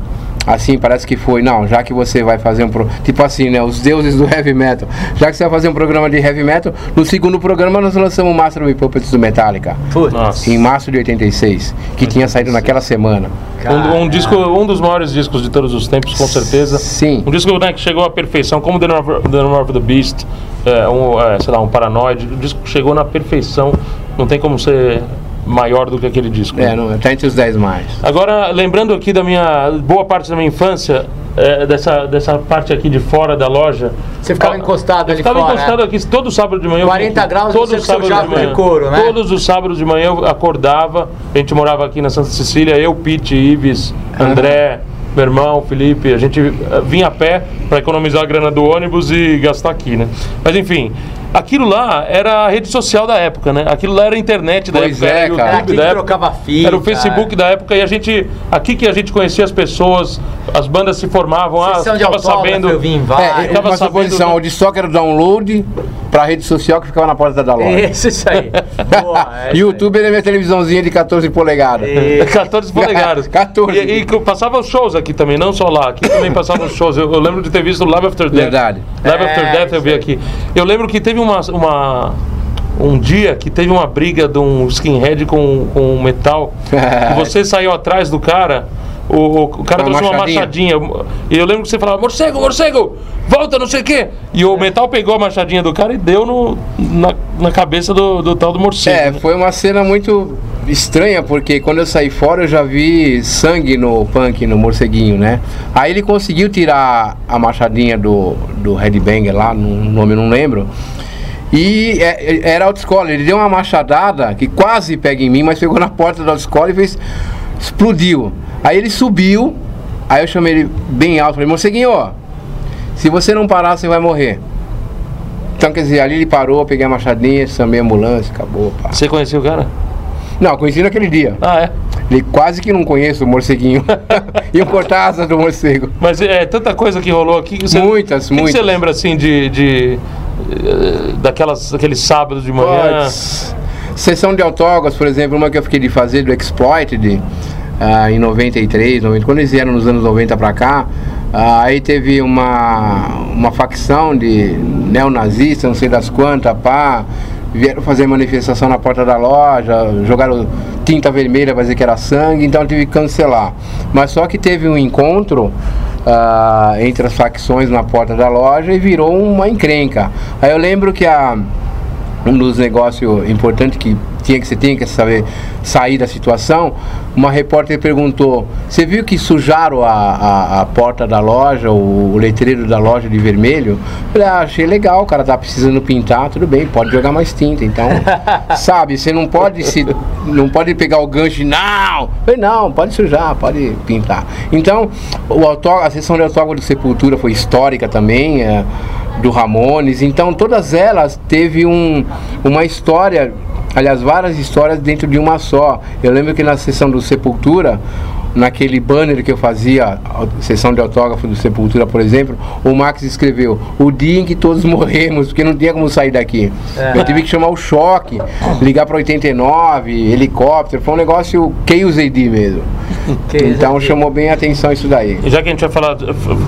assim, parece que foi, não, já que você vai fazer um pro... tipo assim, né, os deuses do heavy metal. Já que você vai fazer um programa de heavy metal, no segundo programa nós lançamos o Master of Puppets do Metallica. Putz. Nossa. Em março de 86, que tinha saído naquela semana. Um, um disco, um dos maiores discos de todos os tempos, com certeza. Sim. Um disco né, que chegou à perfeição, como The Number, The Number of the Beast, é, um, é, sei lá, um Paranoid. O disco chegou na perfeição, não tem como ser maior do que aquele disco. É, não, tá entre os 10 mais. Agora, lembrando aqui da minha boa parte da minha infância, é, dessa, dessa parte aqui de fora da loja. Você ficava encostado eu ali ficava fora, encostado né? aqui todo sábado de manhã. eu 40 vinha aqui, graus, todo você com seu sábado de jaco de manhã. couro, né? Todos os sábados de manhã eu acordava, a gente morava aqui na Santa Cecília, eu, Pete, Ives, André, meu irmão, Felipe, a gente eh, vinha a pé para economizar a grana do ônibus e gastar aqui, né? Mas enfim, aquilo lá era a rede social da época, né? Aquilo lá era a internet da Pois época, é, era o cara. YouTube aqui da que época. trocava fita. Era o Facebook da época e a gente. Aqui que a gente conhecia as pessoas, as bandas se formavam, ah, autógrafo, sabendo. eu vim em É, uma sabendo suposição, do- o Woodstock era o download pra rede social que ficava na porta da loja. Isso, isso aí. Boa, [laughs] é YouTube era minha televisãozinha de 14 polegadas. [laughs] aí. 14 polegadas. [laughs] 14. E, e que passava os shows aqui também, não só lá. Aqui também passavam os shows. Eu, eu lembro de ter visto Live After Death. Verdade. Live É, After Death eu vi aqui. Eu lembro que teve uma, uma- um dia que teve uma briga de um skinhead com, com um metal. e [laughs] você saiu atrás do cara. O, o- cara Uma trouxe uma machadinha. E eu lembro que você falava, morcego, morcego, volta, não sei o quê. E o metal pegou a machadinha do cara e deu no, na, na cabeça do, do tal do morcego. É, foi uma cena muito estranha, porque quando eu saí fora eu já vi sangue no punk, no morceguinho, né? Aí ele conseguiu tirar a machadinha do, do Headbanger lá, no nome eu não lembro. E é- é- era autoescola, ele deu uma machadada que quase pega em mim, mas pegou na porta da autoescola e fez. explodiu. Aí ele subiu, aí eu chamei ele bem alto, falei, morceguinho, ó, se você não parar, você vai morrer. Então, quer dizer, ali ele parou, peguei a machadinha, chamei a ambulância, acabou, pá. Você conhecia o cara? Não, conheci naquele dia. Ah, é. Ele quase que não conheço o morceguinho. Iam cortar a asa do morcego. Mas é tanta coisa que rolou aqui que você. Muitas, o que que muitas. você lembra assim de. de daquelas, daqueles sábados de manhã? Sessão de autógrafos, por exemplo, uma que eu fiquei de fazer do Exploited ah, em 93, 90, quando eles vieram nos anos 90 pra cá, ah, aí teve uma, uma facção de neonazistas, não sei das quantas, pá, vieram fazer manifestação na porta da loja, jogaram tinta vermelha pra dizer que era sangue, então eu tive que cancelar. Mas só que teve um encontro ah, entre as facções na porta da loja e virou uma encrenca. Aí eu lembro que a um dos negócios importantes que tinha que você tinha que saber sair da situação, uma repórter perguntou: "Você viu que sujaram a, a, a porta da loja, o, o letreiro da loja de vermelho?" Eu falei: ah, "Achei legal, o cara tá precisando pintar, tudo bem, pode jogar mais tinta". Então, [laughs] sabe, você não pode se não pode pegar o gancho e não. Eu falei, não, pode sujar, pode pintar. Então, o a sessão de autógrafo do Sepultura foi histórica também. É, do Ramones, então todas elas teve um, uma história, aliás, várias histórias dentro de uma só. Eu lembro que na sessão do Sepultura, naquele banner que eu fazia, a sessão de autógrafo do Sepultura, por exemplo, o Max escreveu o dia em que todos [laughs] morremos, porque não tinha como sair daqui. É. Eu tive que chamar o choque, ligar para 89, helicóptero, foi um negócio KUZD mesmo. [laughs] Então chamou bem a atenção isso daí. Já que a gente vai falar,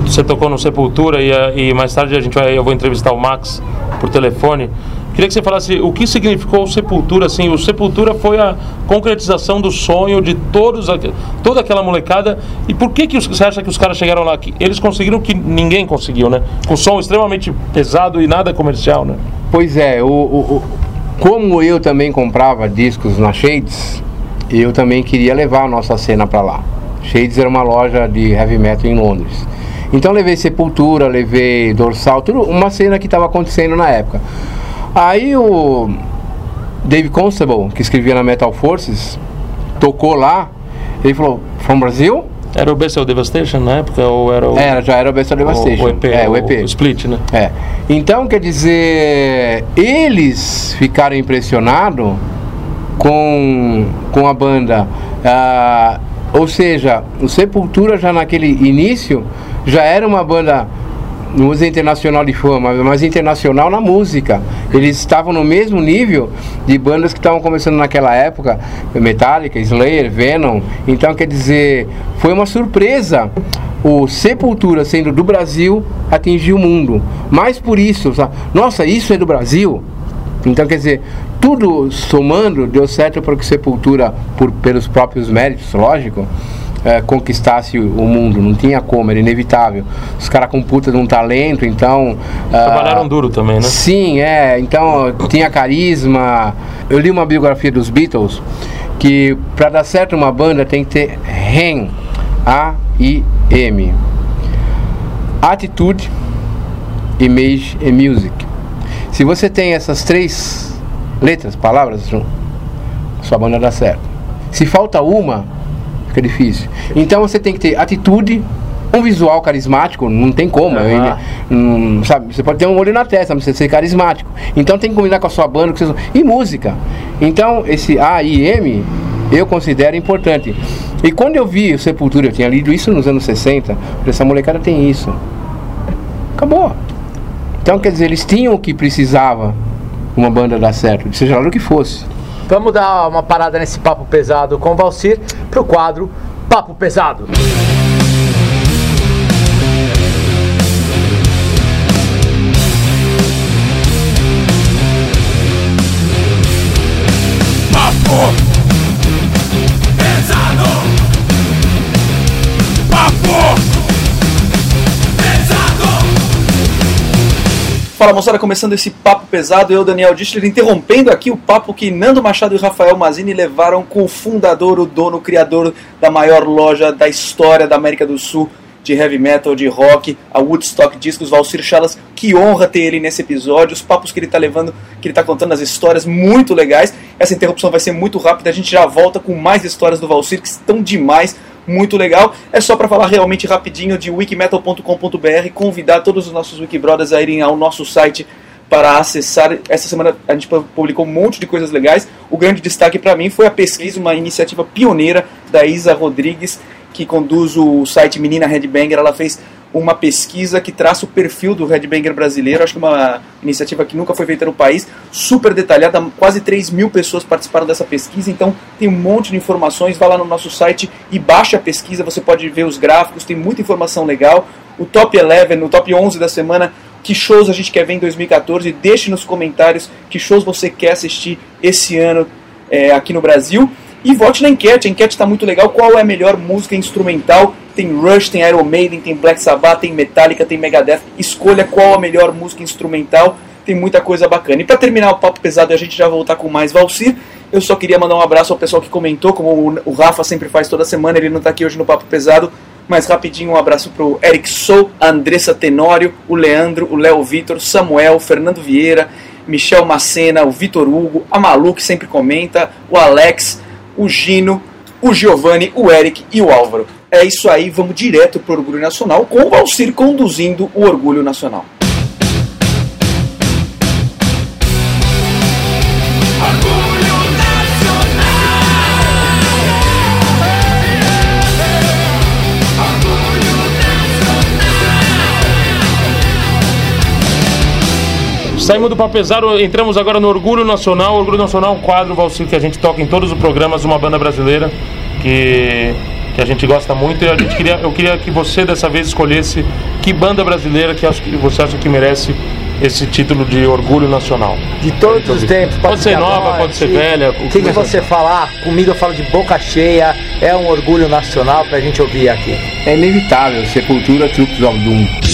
você tocou no Sepultura e, e mais tarde a gente vai, eu vou entrevistar o Max por telefone. Queria que você falasse o que significou Sepultura, assim, o Sepultura foi a concretização do sonho de todos, toda aquela molecada. E por que que você acha que os caras chegaram lá? Eles conseguiram o que ninguém conseguiu, né? Com som extremamente pesado e nada comercial, né? Pois é, o, o- o- como eu também comprava discos na Shades, eu também queria levar a nossa cena para lá. Shades era uma loja de heavy metal em Londres. Então levei Sepultura, levei Dorsal, tudo uma cena que estava acontecendo na época. Aí o Dave Constable, que escrevia na Metal Forces, tocou lá, ele falou, from Brasil? Era o Bessel Devastation na época ou era o, Era, já era o Best o, Devastation. o EP? é, o EP. o Split, né? É. Então, quer dizer, eles ficaram impressionados com, com a banda. Ah, ou seja, o Sepultura já naquele início já era uma banda, não dizer internacional de fama, mas internacional na música. Eles estavam no mesmo nível de bandas que estavam começando naquela época, Metallica, Slayer, Venom. Então, quer dizer, foi uma surpresa o Sepultura sendo do Brasil atingir o mundo. Mais por isso, sabe? nossa, isso é do Brasil. Então, quer dizer, tudo somando deu certo para que Sepultura, por, pelos próprios méritos, lógico, eh, conquistasse o mundo. Não tinha como, era inevitável. Os caras com puta de um talento, então. ah, Trabalharam duro também, né? Sim, é. Então tinha carisma. Eu li uma biografia dos Beatles que para dar certo uma banda tem que ter REM, A-I-M. Atitude, Image e Music. Se você tem essas três letras, palavras, sua banda dá certo. Se falta uma, fica difícil. Então você tem que ter atitude, um visual carismático, não tem como. Aham. eu- hum, sabe, você pode ter um olho na testa, mas você ser carismático. Então tem que combinar com a sua banda, com seus- e música. Então esse A e M eu considero importante. E quando eu vi o Sepultura, eu tinha lido isso nos anos 60, eu falei, essa molecada tem isso. Acabou. Então, quer dizer, eles tinham o que precisava uma banda dar certo, seja lá o que fosse. Vamos dar uma parada nesse papo pesado com o Valcir pro quadro Papo Pesado. Fala moçada, começando esse papo pesado, eu, Daniel Dischler, interrompendo aqui o papo que Nando Machado e Rafael Mazini levaram com o fundador, o dono, o criador da maior loja da história da América do Sul de heavy metal, de rock, a Woodstock Discos, Valcir Chalas. Que honra ter ele nesse episódio, os papos que ele está levando, que ele está contando, as histórias muito legais. Essa interrupção vai ser muito rápida, a gente já volta com mais histórias do Valcir que estão demais muito legal. É só para falar realmente rapidinho de wikimetal.com.br, convidar todos os nossos Wikibrothers a irem ao nosso site para acessar. Essa semana a gente publicou um monte de coisas legais. O grande destaque para mim foi a pesquisa, uma iniciativa pioneira da Isa Rodrigues, que conduz o site Menina Headbanger. Ela fez uma pesquisa que traça o perfil do headbanger brasileiro. Acho que uma iniciativa que nunca foi feita no país, super detalhada. Quase 3 mil pessoas participaram dessa pesquisa, então tem um monte de informações. Vá lá no nosso site e baixe a pesquisa. Você pode ver os gráficos, tem muita informação legal. O top 11, no top 11 da semana, que shows a gente quer ver em 2014. Deixe nos comentários que shows você quer assistir esse ano é, aqui no Brasil. E vote na enquete, a enquete está muito legal. Qual é a melhor música instrumental? Tem Rush, tem Iron Maiden, tem Black Sabbath, tem Metallica, tem Megadeth. Escolha qual a melhor música instrumental. Tem muita coisa bacana. E para terminar o papo pesado a gente já voltar com mais Valcir, eu só queria mandar um abraço ao pessoal que comentou, como o Rafa sempre faz toda semana, ele não está aqui hoje no papo pesado. Mas rapidinho um abraço pro Eric Sou, a Andressa Tenório, o Leandro, o Léo Vitor, Samuel, Fernando Vieira, Michel Macena, o Vitor Hugo, a Malu que sempre comenta, o Alex, o Gino, o Giovanni, o Eric e o Álvaro. É isso aí, vamos direto pro Orgulho Nacional com o Valcir conduzindo o Orgulho Nacional. Saímos do Papo Pesado, entramos agora no Orgulho Nacional. Orgulho Nacional é um quadro, Valcir, que a gente toca em todos os programas de uma banda brasileira que, que a gente gosta muito. E a gente queria, eu queria que você dessa vez escolhesse que banda brasileira que, acha que você acha que merece esse título de Orgulho Nacional. De todos os tempos. Pode ser nova, agora, pode ser velha, o O que que, que você você falar? Comigo eu falo de boca cheia. É um orgulho nacional pra gente ouvir aqui. É inevitável, Sepultura, Troops of Doom.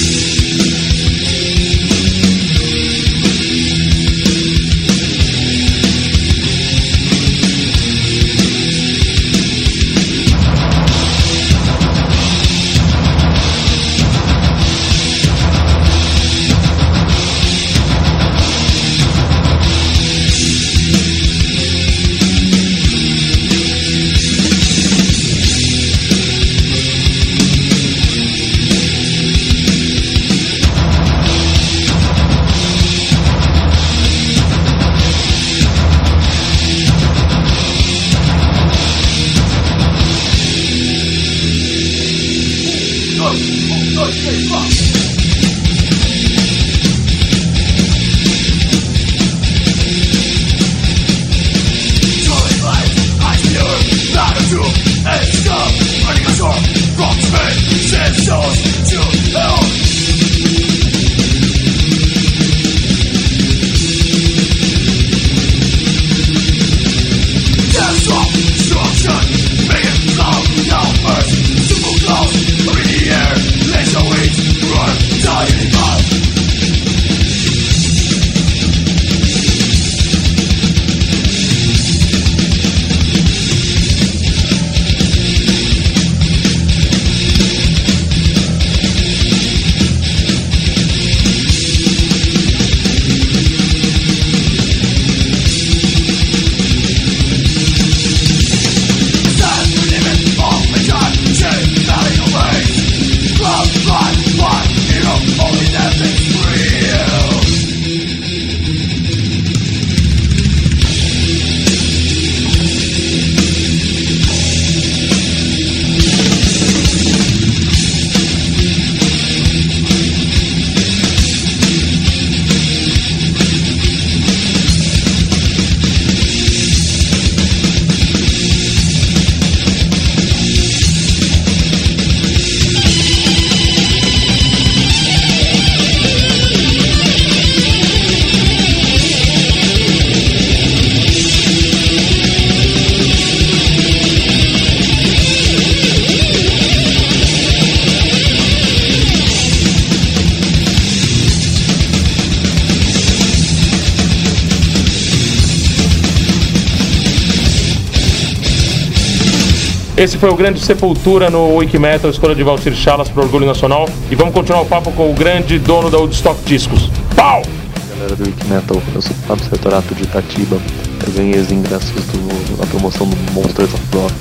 Esse foi o grande Sepultura no Wikimetal, escolha de Valcir Chalas para Orgulho Nacional. E vamos continuar o papo com o grande dono da Woodstock Discos. Pau! galera do Wiki Metal, eu sou o Fábio Sertorato de Itatiba. Eu ganhei os ingressos do, na promoção do Monsters of Rock.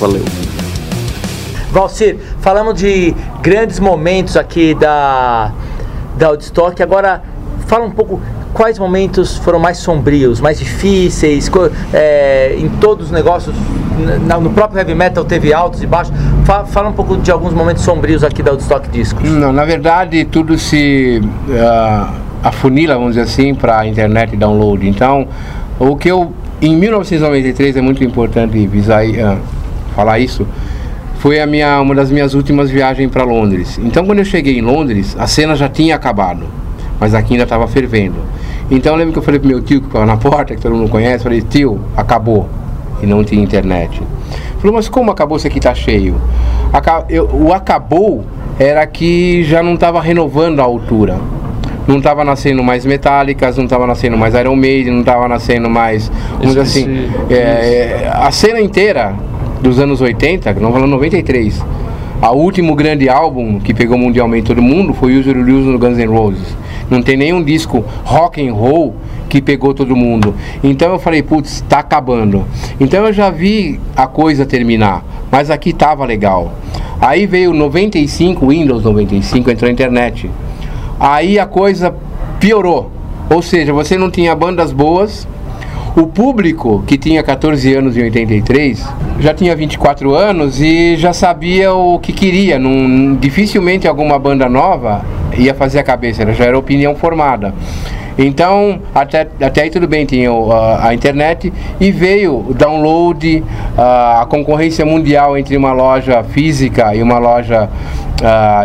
Valeu. Valcir, falamos de grandes momentos aqui da, da Woodstock. Agora, fala um pouco quais momentos foram mais sombrios, mais difíceis, é, em todos os negócios, no próprio heavy metal teve altos e baixos. Fa- fala um pouco de alguns momentos sombrios aqui da Woodstock Discos. Não, na verdade tudo se ah, afunila, vamos dizer assim, para a internet e download. Então, o que eu em 1993 é muito importante visar, ah, falar isso. Foi a minha, uma das minhas últimas viagens para Londres. Então, quando eu cheguei em Londres, a cena já tinha acabado, mas aqui ainda estava fervendo. Então, eu lembro que eu falei pro meu tio que estava na porta, que todo mundo conhece, falei: "Tio, acabou". E não tinha internet. Falou, mas como acabou se aqui tá cheio? Aca- eu- o acabou era que já não estava renovando a altura. Não estava nascendo mais Metallicas, não estava nascendo mais Iron Maiden, não estava nascendo mais. Vamos dizer assim. é, a cena inteira dos anos 80, não falando 93. O último grande álbum que pegou mundialmente todo mundo foi or Lose no Guns N' Roses. Não tem nenhum disco rock and roll que pegou todo mundo. Então eu falei, putz, tá acabando. Então eu já vi a coisa terminar, mas aqui tava legal. Aí veio o 95, Windows 95, entrou a internet. Aí a coisa piorou. Ou seja, você não tinha bandas boas, o público que tinha 14 anos em 83 já tinha 24 anos e já sabia o que queria. Não, dificilmente alguma banda nova ia fazer a cabeça, já era opinião formada. Então, até, até aí tudo bem, tinha a, a internet e veio o download, a, a concorrência mundial entre uma loja física e uma loja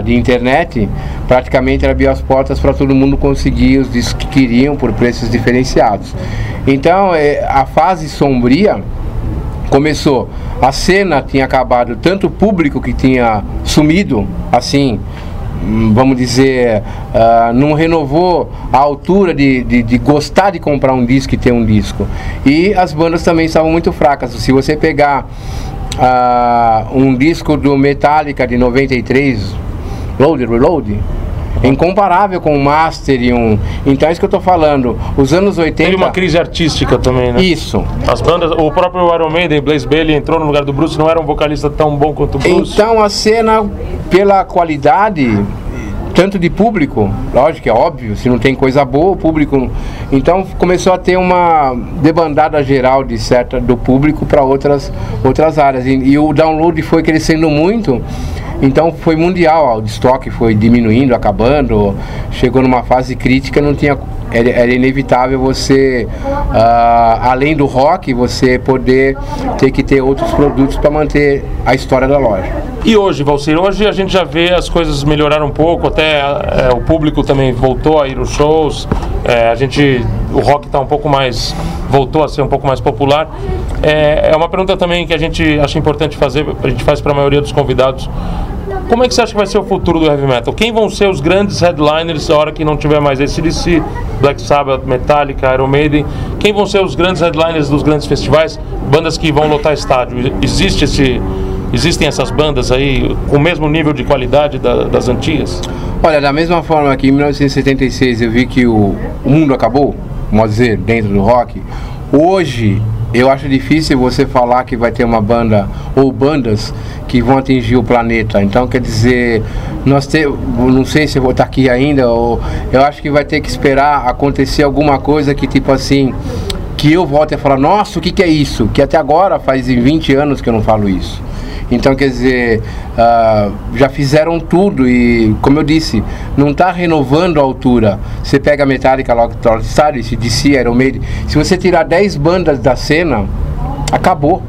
de internet, praticamente abriu as portas para todo mundo conseguir os discos que queriam por preços diferenciados. Então, eh, a fase sombria começou. A cena tinha acabado, tanto o público que tinha sumido, assim, vamos dizer, ah, não renovou a altura de, de, de gostar de comprar um disco e ter um disco. E as bandas também estavam muito fracas. Se você pegar ah, um disco do Metallica de 93, Load Reload, é incomparável com o Master e um. Então é isso que eu estou falando. Os anos 80. Teve uma crise artística também, né? Isso. As bandas, o próprio Iron Maiden, Blaze Bailey entrou no lugar do Bruce, não era um vocalista tão bom quanto o Bruce. Então a cena, pela qualidade, tanto de público, lógico que é óbvio, se não tem coisa boa, o público. Então começou a ter uma debandada geral de certa do público para outras, outras áreas. E, e o download foi crescendo muito. Então foi mundial, o estoque foi diminuindo, acabando, chegou numa fase crítica, não tinha, era, era inevitável você, ah, além do rock, você poder ter que ter outros produtos para manter a história da loja. E hoje, Valcir, hoje a gente já vê as coisas melhoraram um pouco, até é, o público também voltou a ir aos shows, é, a gente, o rock está um pouco mais, voltou a ser um pouco mais popular. É, é uma pergunta também que a gente acha importante fazer, a gente faz para a maioria dos convidados. Como é que você acha que vai ser o futuro do heavy metal? Quem vão ser os grandes headliners a hora que não tiver mais ACDC, Black Sabbath, Metallica, Iron Maiden? Quem vão ser os grandes headliners dos grandes festivais? Bandas que vão lotar estádio. Existe esse, existem essas bandas aí com o mesmo nível de qualidade da- das antigas? Olha, da mesma forma que em 1976 eu vi que o, o mundo acabou, vamos dizer, dentro do rock, hoje eu acho difícil você falar que vai ter uma banda ou bandas que vão atingir o planeta. Então, quer dizer, nós te, não sei se eu vou estar aqui ainda, ou eu acho que vai ter que esperar acontecer alguma coisa que, tipo assim, que eu volte a falar, nossa, o que, que é isso? Que até agora faz 20 anos que eu não falo isso. Então, quer dizer, ah, já fizeram tudo e, como eu disse, não está renovando a altura. Você pega a Metallica, Lockdown Star, se DC, Iron Maiden, se você tirar 10 bandas da cena, acabou.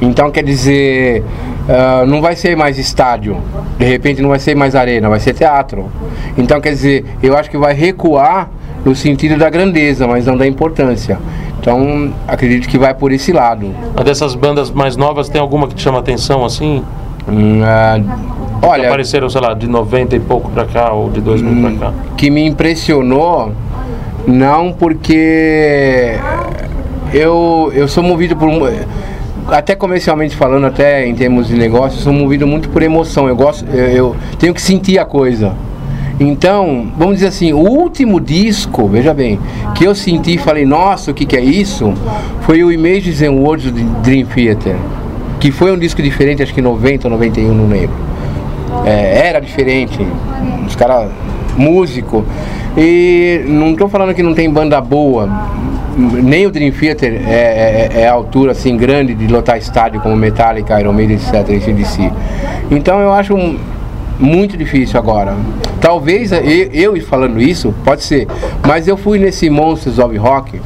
Então, quer dizer, ah, não vai ser mais estádio, de repente não vai ser mais arena, vai ser teatro. Então, quer dizer, eu acho que vai recuar no sentido da grandeza, mas não da importância. Então, acredito que vai por esse lado. Mas dessas bandas mais novas, tem alguma que te chama atenção assim? Hum, ah, Que olha, apareceram, sei lá, de 90 e pouco pra cá, ou de 2000 Hum. pra cá? que me impressionou, não porque eu, eu sou movido por até comercialmente falando, até em termos de negócio, eu sou movido muito por emoção. Eu gosto, eu, eu tenho que sentir a coisa. Então, vamos dizer assim, o último disco, veja bem, que eu senti e falei, nossa, o que, que é isso? Foi o Images and Words do Dream Theater. Que foi um disco diferente, acho que 90 ou 91, não lembro. É, era diferente. Os caras, músico. E não estou falando que não tem banda boa. Nem o Dream Theater é, é, é a altura assim grande de lotar estádio como Metallica, Iron Maiden, etc. ACDC. Então eu acho um- muito difícil agora. Talvez eu, falando isso, pode ser. Mas eu fui nesse Monsters of Rock,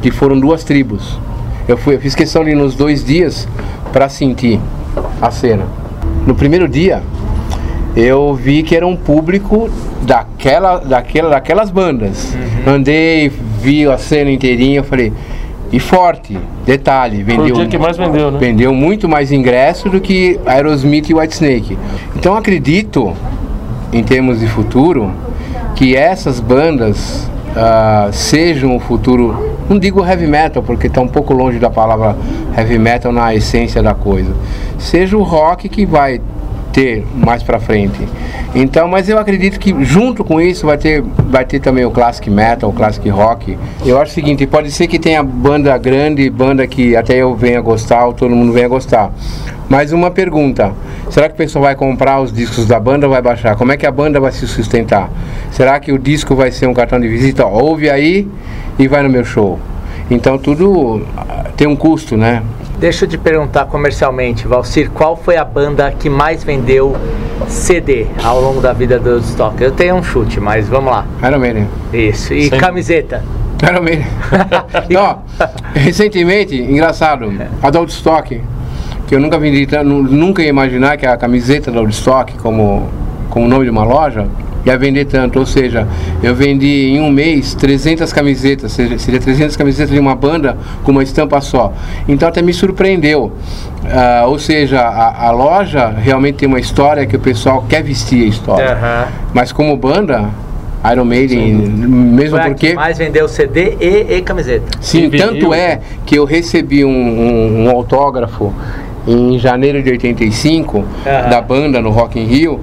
que foram duas tribos. Eu, fui, eu fiz questão de ir nos dois dias para sentir a cena. No primeiro dia, eu vi que era um público daquela, daquela, daquelas bandas. Andei, vi a cena inteirinha, eu falei, e forte, detalhe, Foi o vendeu, dia que mais vendeu, né? vendeu muito mais ingresso do que Aerosmith e Whitesnake. Então acredito, em termos de futuro, que essas bandas ah, sejam o futuro, não digo heavy metal, porque está um pouco longe da palavra heavy metal na essência da coisa, seja o rock que vai ter mais pra frente. Então, mas eu acredito que junto com isso vai ter, vai ter também o classic metal, o classic rock. Eu acho o seguinte, pode ser que tenha banda grande, banda que até eu venha gostar, ou todo mundo venha gostar. Mas uma pergunta, será que o pessoal vai comprar os discos da banda ou vai baixar? Como é que a banda vai se sustentar? Será que o disco vai ser um cartão de visita? Ouve aí e vai no meu show. Então tudo ah, tem um custo, né? Deixa eu te perguntar comercialmente, Valcir, qual foi a banda que mais vendeu CD ao longo da vida do Stock? Eu tenho um chute, mas vamos lá. Iron Maiden. Isso. E Sim. camiseta? Iron Maiden. [laughs] Ó, recentemente, engraçado, a da Stock, que eu nunca vendi, nunca ia imaginar que a camiseta da Stock, como, como nome de uma loja, ia vender tanto. Ou seja, eu vendi em um mês 300 camisetas, seja, seria 300 camisetas de uma banda com uma estampa só. Então até me surpreendeu. Ah, ou seja, a, a loja realmente tem uma história que o pessoal quer vestir a história. Aham. Mas como banda, Iron Maiden, mesmo Foi a porque. que mais vendeu CD e, e camiseta. Sim, E tanto é que eu recebi um, um- um autógrafo em janeiro de 85 Aham. da banda no Rock in Rio,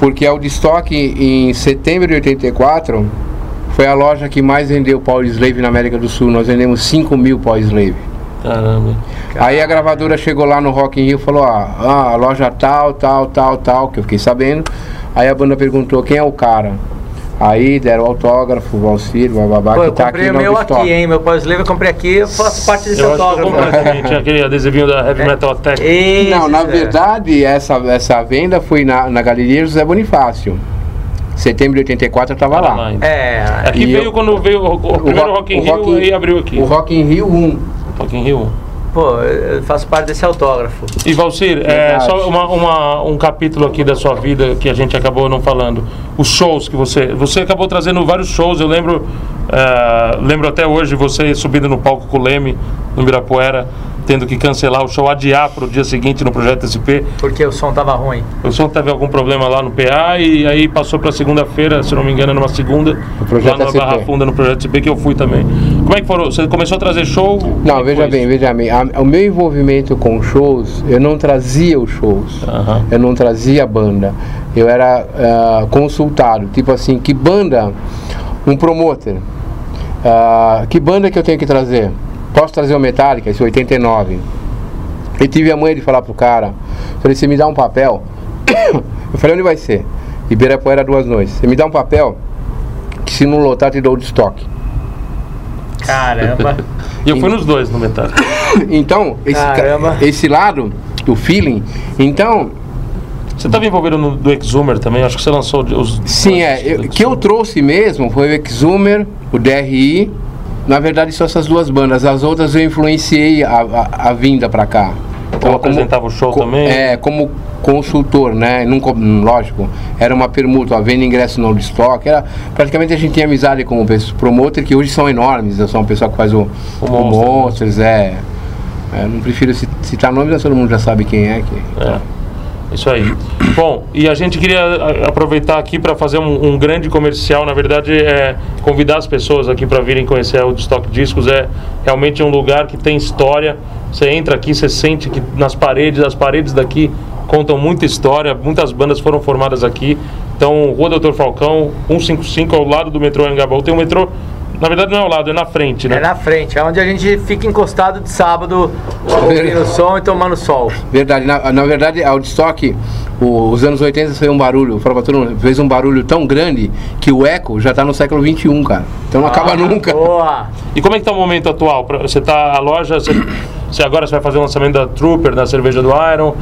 porque a Woodstock em setembro de 84 foi a loja que mais vendeu Power Slave na América do Sul. Nós vendemos 5 mil Power Slave. Caramba. Aí a gravadora chegou lá no Rock in Rio e falou, ah, ah, a loja tal, tal, tal, tal, que eu fiquei sabendo. Aí a banda perguntou quem é o cara. Aí deram o autógrafo, o Valcir, bababá, Pô, que eu tá comprei aqui o no meu aqui, hein? Meu pós-livro eu comprei aqui, eu faço parte desse Eu que eu autógrafo. comprei também. Tinha aquele adesivinho da Heavy Metal Attack. Isso, Não, na é. verdade, essa, essa venda foi na, na Galeria José Bonifácio. Setembro de 84 eu tava Tava lá. É, Aqui E veio eu- quando veio o, o primeiro Rock in o Rio Rock in- e abriu aqui. O Rock in Rio 1. Rock in Rio. Pô, eu faço parte desse autógrafo. E Valcir, é, só uma, uma- um capítulo aqui da sua vida que a gente acabou não falando. Os shows que você. Você acabou trazendo vários shows, eu lembro. é, lembro até hoje você subindo no palco com o Leme, no Ibirapuera, tendo que cancelar o show, adiar para o dia seguinte no Projeto SP. Porque o som tava ruim. O som teve algum problema lá no PA e aí passou para segunda-feira, se não me engano, numa segunda, Projeto lá na SP. Barra Funda, no Projeto SP, que eu fui também. Como é que foram? Você começou a trazer show? Não, veja bem, isso? veja bem. A- o meu envolvimento com shows, eu não trazia os shows. Eu não trazia a banda. Eu era ah, consultado. Tipo assim, que banda? Um promoter. Ah, que banda que eu tenho que trazer? Posso trazer o Metallica, esse 89. Eu tive a manha de falar pro cara. Falei, você me dá um papel? [coughs] Eu falei, onde vai ser? Ibirapuera duas noites. Você me dá um papel que se não lotar te dou de estoque. Caramba. [laughs] E eu fui nos dois no Metallica. [coughs] Então, esse, Caramba. esse lado, o feeling, então, Você estava envolvido no do Exumer também? Acho que você lançou os. sim, é, eu, que eu trouxe mesmo foi o Exumer, o DRI, na verdade são essas duas bandas, as outras eu influenciei a, a, a vinda pra cá. Então apresentava o show co- também? É, como consultor, né, co- lógico, era uma permuta, ó, venda ingresso no estoque, era, praticamente a gente tinha amizade com o promoter, que hoje são enormes, eu sou uma pessoa que faz o, O o, Monsters, né? Monsters, é, é, não prefiro ci- citar nomes, mas todo mundo já sabe quem é, que, É. Isso aí. Bom, e a gente queria a- aproveitar aqui para fazer um, um grande comercial. Na verdade, é convidar as pessoas aqui para virem conhecer o Stock Discos. É realmente um lugar que tem história. Você entra aqui, você sente que nas paredes, as paredes daqui contam muita história. Muitas bandas foram formadas aqui. Então, Rua Doutor Falcão, 155, ao lado do metrô Anhangabaú. Tem um metrô, na verdade não é ao lado, é na frente, né? É na frente, é onde a gente fica encostado de sábado, ouvindo som e tomando sol. Verdade, na, na verdade, a Woodstock, o- os anos 80 foi um barulho, todo mundo, fez um barulho tão grande que o eco já tá no século 21, cara. Então não acaba Ah, nunca. Boa! E como é que tá o momento atual? Você tá a loja, você, você agora você vai fazer o lançamento da Trooper, da cerveja do Iron,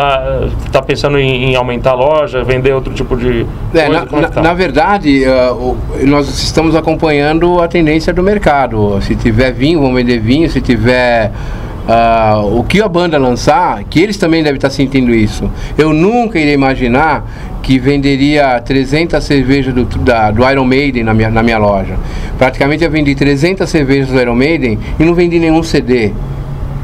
tá, tá pensando em, em aumentar a loja, vender outro tipo de É, coisa? na, é na- tá? na verdade, ah, o- nós estamos acompanhando a tendência do mercado. Se tiver vinho, vamos vender vinho. Se tiver ah, o que a banda lançar, que eles também devem estar sentindo isso. Eu nunca iria imaginar que venderia 300 cervejas do, da- do Iron Maiden na minha, na minha loja. Praticamente eu vendi 300 cervejas do Iron Maiden e não vendi nenhum CD.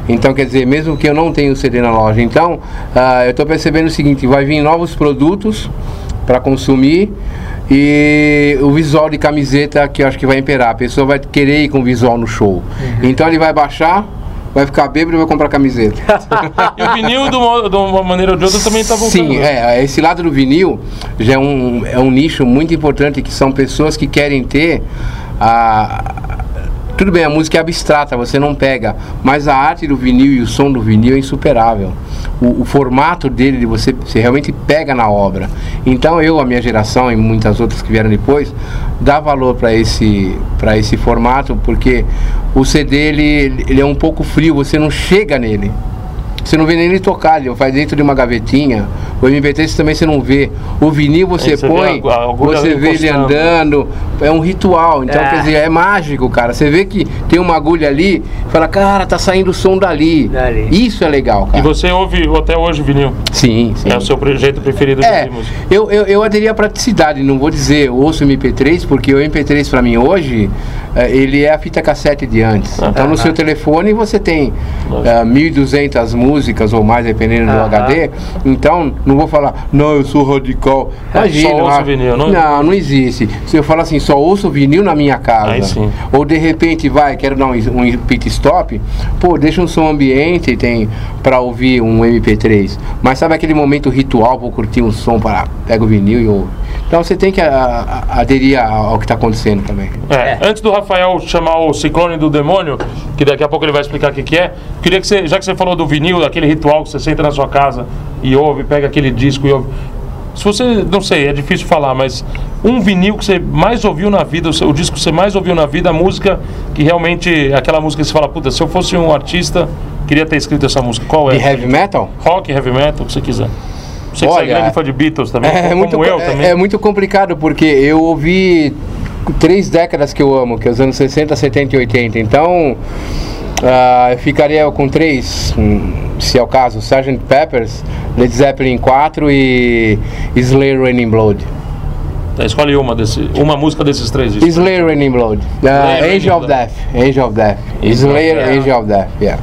Então, quer dizer, mesmo que eu não tenha o CD na loja. Então, ah, eu estou percebendo o seguinte: vai vir novos produtos para consumir e o visual de camiseta que eu acho que vai imperar. A pessoa vai querer ir com visual no show. Então, ele vai baixar, vai ficar bêbado e vai comprar camiseta. [laughs] E o vinil, de uma, de uma maneira ou de outra, também tá voltando. Sim, né? é, esse lado do vinil já é um, é um nicho muito importante que são pessoas que querem ter a. Tudo bem, a música é abstrata, você não pega, mas a arte do vinil e o som do vinil é insuperável. O, o formato dele, de você, você realmente pega na obra. Então eu, a minha geração e muitas outras que vieram depois, dá valor para esse, esse formato, porque o CD ele, ele é um pouco frio, você não chega nele. Você não vê nem ele tocar, ele faz dentro de uma gavetinha. O MP3 também você não vê. O vinil você você põe, vê a- a agulha você vê ele andando. É um ritual. Então, É. quer dizer, é mágico, cara. Você vê que tem uma agulha ali, fala, cara, tá saindo o som dali. Dali. Isso é legal, cara. E você ouve até hoje vinil? Sim, sim. É o seu jeito preferido de É, ouvir música? eu, eu, eu aderi à praticidade, não vou dizer eu ouço MP3, porque o MP3 para mim hoje, eh, ele é a fita cassete de antes. Então no seu telefone você tem eh, 1.200 músicas ou mais, dependendo do. HD. Então não vou falar, não, eu sou radical. Imagina. só ouço ah, vinil, não- não, não existe. Se eu falar assim, só ouço vinil na minha casa. Aí sim. Ou de repente vai, quero dar um, um pit stop, pô, deixa um som ambiente tem para ouvir um MP3. Mas sabe aquele momento ritual, vou curtir um som para pega o vinil e ouve. Então você tem que a- a- aderir ao ao que está acontecendo também. É, Antes do Rafael chamar o ciclone do demônio, que daqui a pouco ele vai explicar o que, que é, queria que você, já que você falou do vinil, daquele ritual que você senta na sua casa e ouve, pega aquele disco e ouve. Se você, não sei, é difícil falar, mas um vinil que você mais ouviu na vida, o, disco que você mais ouviu na vida, a música que realmente, aquela música que você fala, puta, se eu fosse um artista, queria ter escrito essa música. Qual é? De heavy metal? Rock, heavy metal, o que você quiser. Você que você é Olha, grande fã de Beatles também, É, como muito, eu é- também. é muito complicado porque eu ouvi três décadas que eu amo, que é os anos 60, 70 e 80. Então, ah, eu ficaria com três, hum, se é o caso, Sgt. Peppers, Led Zeppelin 4 e Slayer Raining Blood. Tá, escolhe uma, desse, uma música desses três discos. Slayer Raining Blood. Ah, Slayer Angel of Blood. Death. Angel of Death. Slayer Death. Angel of Death, yeah.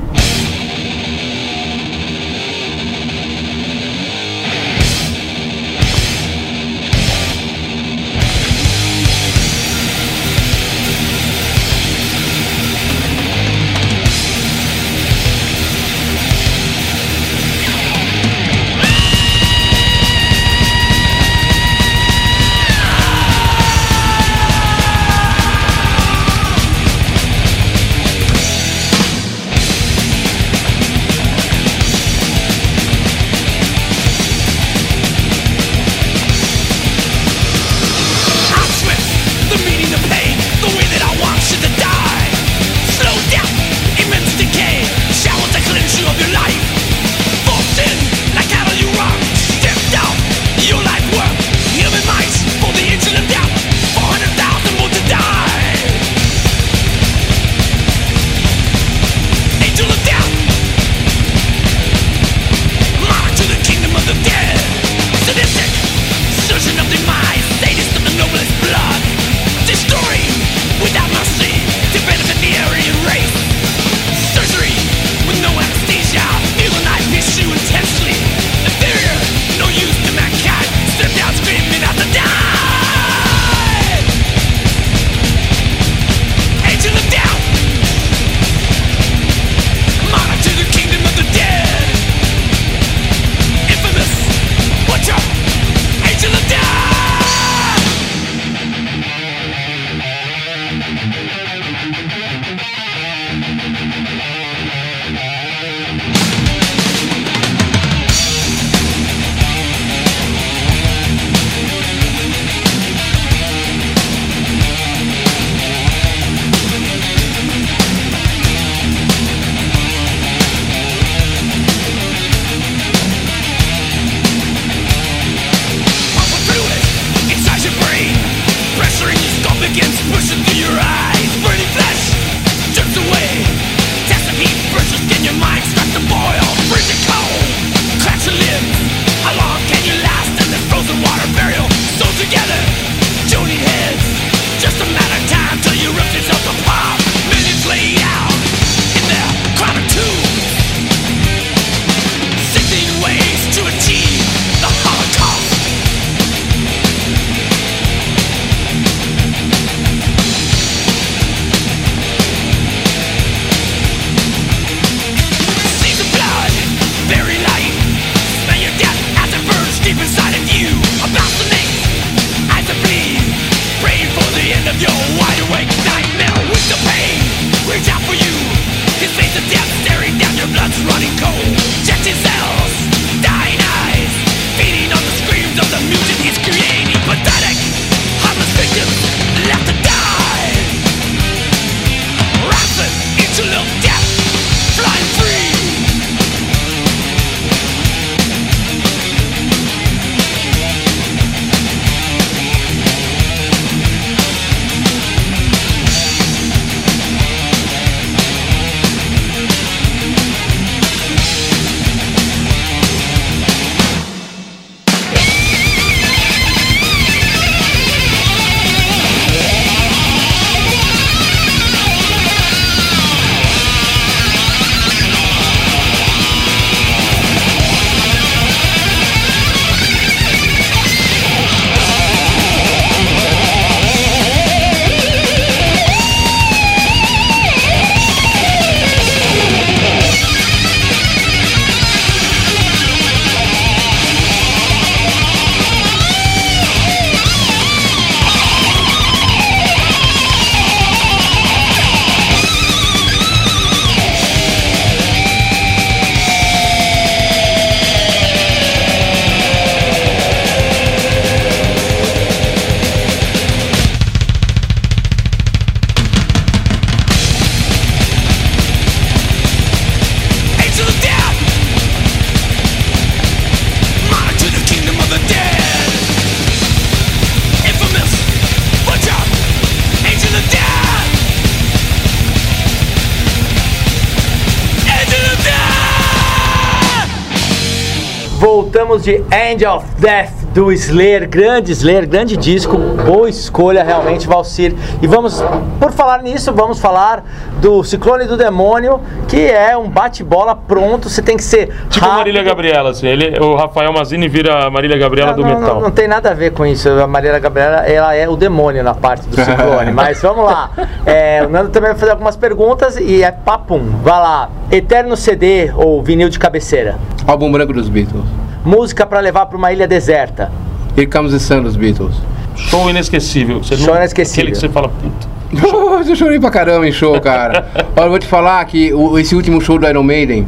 De End of Death do Slayer, grande Slayer, grande disco, boa escolha realmente, Valcir. E vamos, por falar nisso, vamos falar do Ciclone do Demônio, que é um bate-bola pronto, você tem que ser Tipo rápido. Marília Gabriela, assim. Ele, o Rafael Mazini vira a Marília Gabriela Não, do não, metal. não, não tem nada a ver com isso. A Marília Gabriela, ela é o demônio na parte do ciclone. [laughs] Mas vamos lá. É, o Nando também vai fazer algumas perguntas e é papum. Vai lá. Eterno CD ou vinil de cabeceira? Álbum branco dos Beatles. Música pra levar pra uma ilha deserta? Here Comes the Sun dos Beatles. Show inesquecível. Você Show não- inesquecível. Aquele que você fala, puta. [laughs] Eu chorei pra caramba em show, cara. [laughs] Olha, eu vou te falar que o- esse último show do Iron Maiden,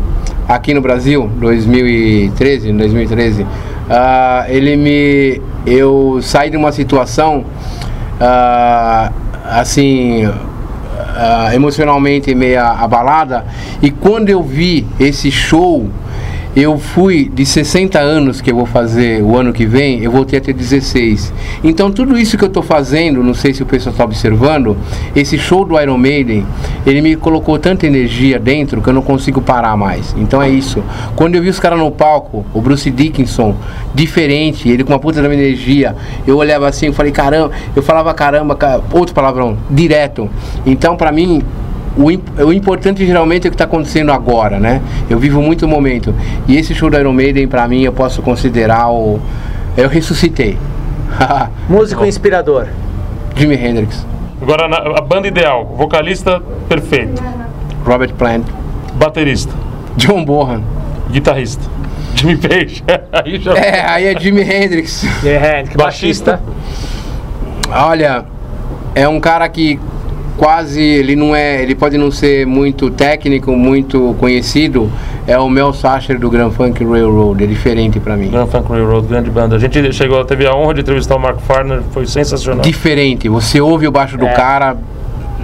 aqui no Brasil, 2013, 2013, ah, ele me. Eu saí de uma situação, ah, assim. ah, emocionalmente meio abalada e quando eu vi esse show eu fui de 60 anos que eu vou fazer o ano que vem, eu voltei ter 16. Então tudo isso que eu estou fazendo, não sei se o pessoal está observando, esse show do Iron Maiden, ele me colocou tanta energia dentro que eu não consigo parar mais. Então é isso. Quando eu vi os caras no palco, o Bruce Dickinson, diferente, ele com uma puta da minha energia, eu olhava assim, eu falei caramba, eu falava caramba, ca- outro palavrão, direto. Então para mim o, o importante geralmente é o que está acontecendo agora, né? Eu vivo muito o momento. E esse show do Iron Maiden, pra mim, eu posso considerar o. Eu ressuscitei. [laughs] Músico inspirador. Jimi Hendrix, Agora, a banda ideal. Vocalista, perfeito. Robert Plant, Baterista. John Bonham. Guitarrista. Jimmy Page. [laughs] Aí já... É, aí é Jimi Hendrix. baixista. Olha, é um cara que quase ele não é, ele pode não ser muito técnico, muito conhecido. É o Mel Sacher do Grand Funk Railroad, é diferente pra mim. Grand Funk Railroad, grande banda. A gente chegou, teve a honra de entrevistar o Mark Farner, foi sensacional. Diferente, você ouve o baixo do É. cara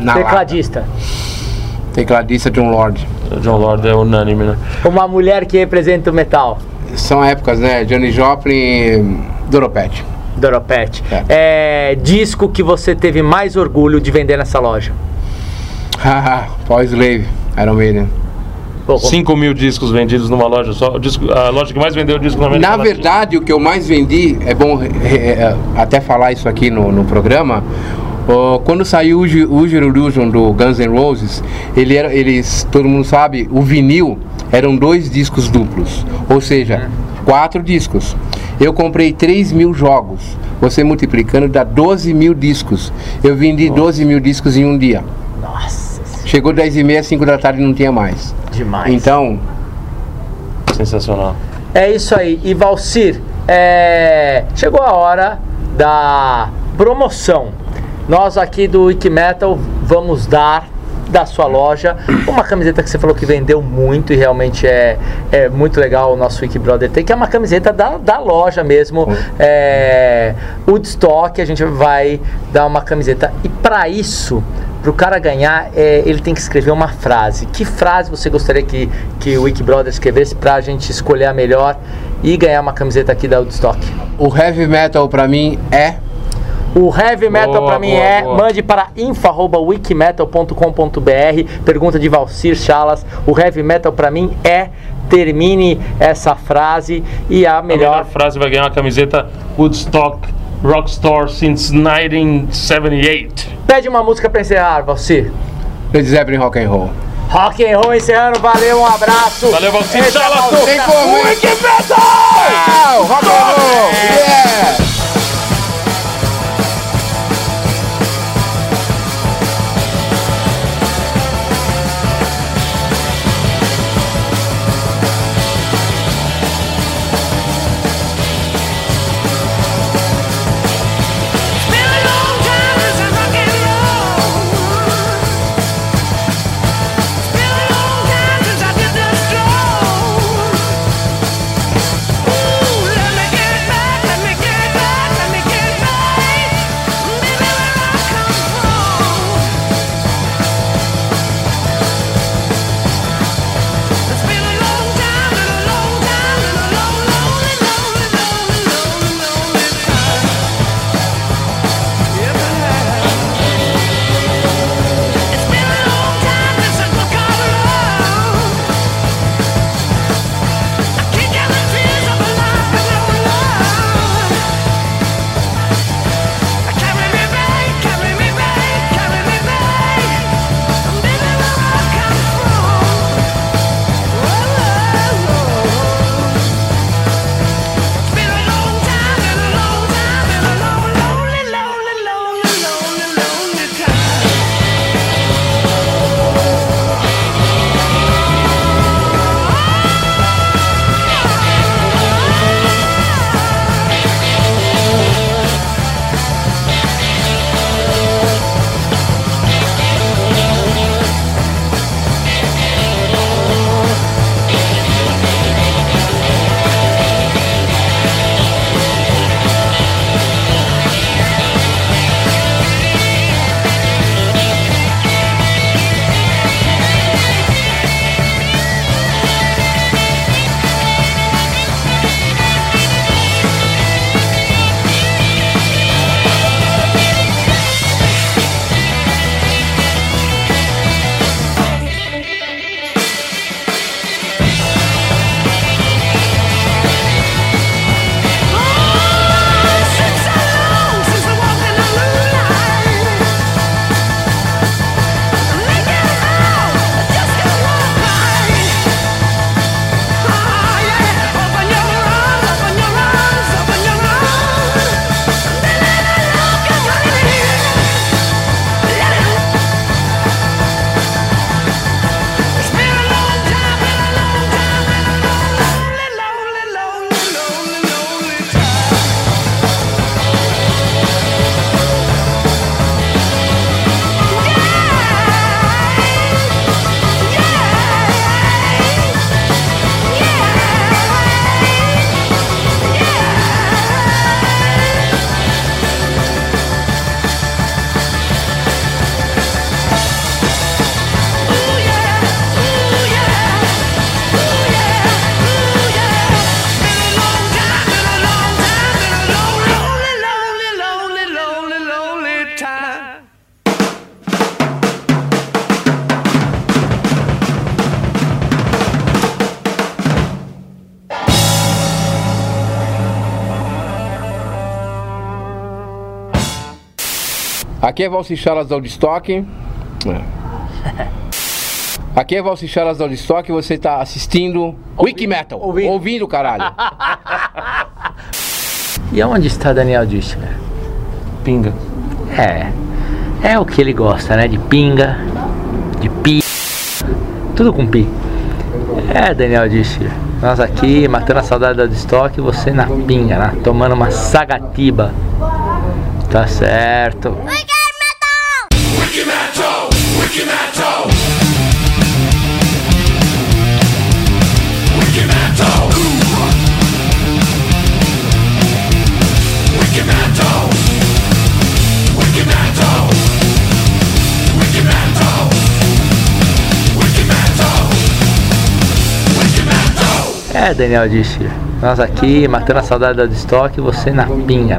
na lata. Tecladista. Tecladista John Lord. John Lord é unânime, né? Uma mulher que representa o metal. São épocas, né? Johnny Joplin, Doropet. Doropet. É. disco que você teve mais orgulho de vender nessa loja. Paul Slave, Iron Maiden. Pô, 5 mil discos vendidos numa loja só. O disco- a loja que mais vendeu disco na Na verdade, o que eu mais vendi, é bom eh, até falar isso aqui no, no programa, quando saiu o o Illusion do Guns N' Roses, ele era, eles, todo mundo sabe, o vinil eram dois discos duplos, ou seja, quatro discos. Eu comprei 3 mil jogos, você multiplicando dá 12 mil discos. Eu vendi 12 mil discos em um dia. Nossa, Chegou 10 e meia, 5 da tarde e não tinha mais. demais. Então, Sensacional. É isso aí. E Valcir, é, chegou a hora da promoção. Nós aqui do Wiki Metal vamos dar da sua loja uma camiseta que você falou que vendeu muito e realmente é, é muito legal o nosso Wiki Brother ter, que é uma camiseta da, da loja mesmo, é, Woodstock, a gente vai dar uma camiseta. E para isso, para o cara ganhar, é, ele tem que escrever uma frase. Que frase você gostaria que, que o Wiki Brother escrevesse para a gente escolher a melhor e ganhar uma camiseta aqui da Woodstock? o heavy metal pra mim é O heavy metal Boa, pra mim boa, é boa. mande para info@wikimetal.com.br. Pergunta de Valcir Chalas. O heavy metal pra mim é termine essa frase e a A melhor melhor frase vai ganhar uma camiseta Woodstock Rockstar since 1978. Pede uma música pra encerrar, Valcir. Led Zeppelin Rock and Roll. Rock and roll encerrando, valeu, um abraço. Valeu, Valcir Chalas. Tem como, hein? Wiki Metal! Ah, rock and roll! Yeah! Aqui é Valsichalas da Woodstock. É. Aqui é Valsichalas da Woodstock. Você está assistindo Wiki Metal. ouvi- Ouvindo, caralho. [laughs] E aonde está Daniel Distler? Pinga. É. É o que ele gosta, né? De pinga, de pi. Tudo com pi. É, Daniel Distler. Nós aqui matando a saudade da Woodstock, você na pinga, né? Tomando uma sagatiba. Tá certo. É, Daniel Distler. Nós aqui matando a saudade da Woodstock, você na pinga.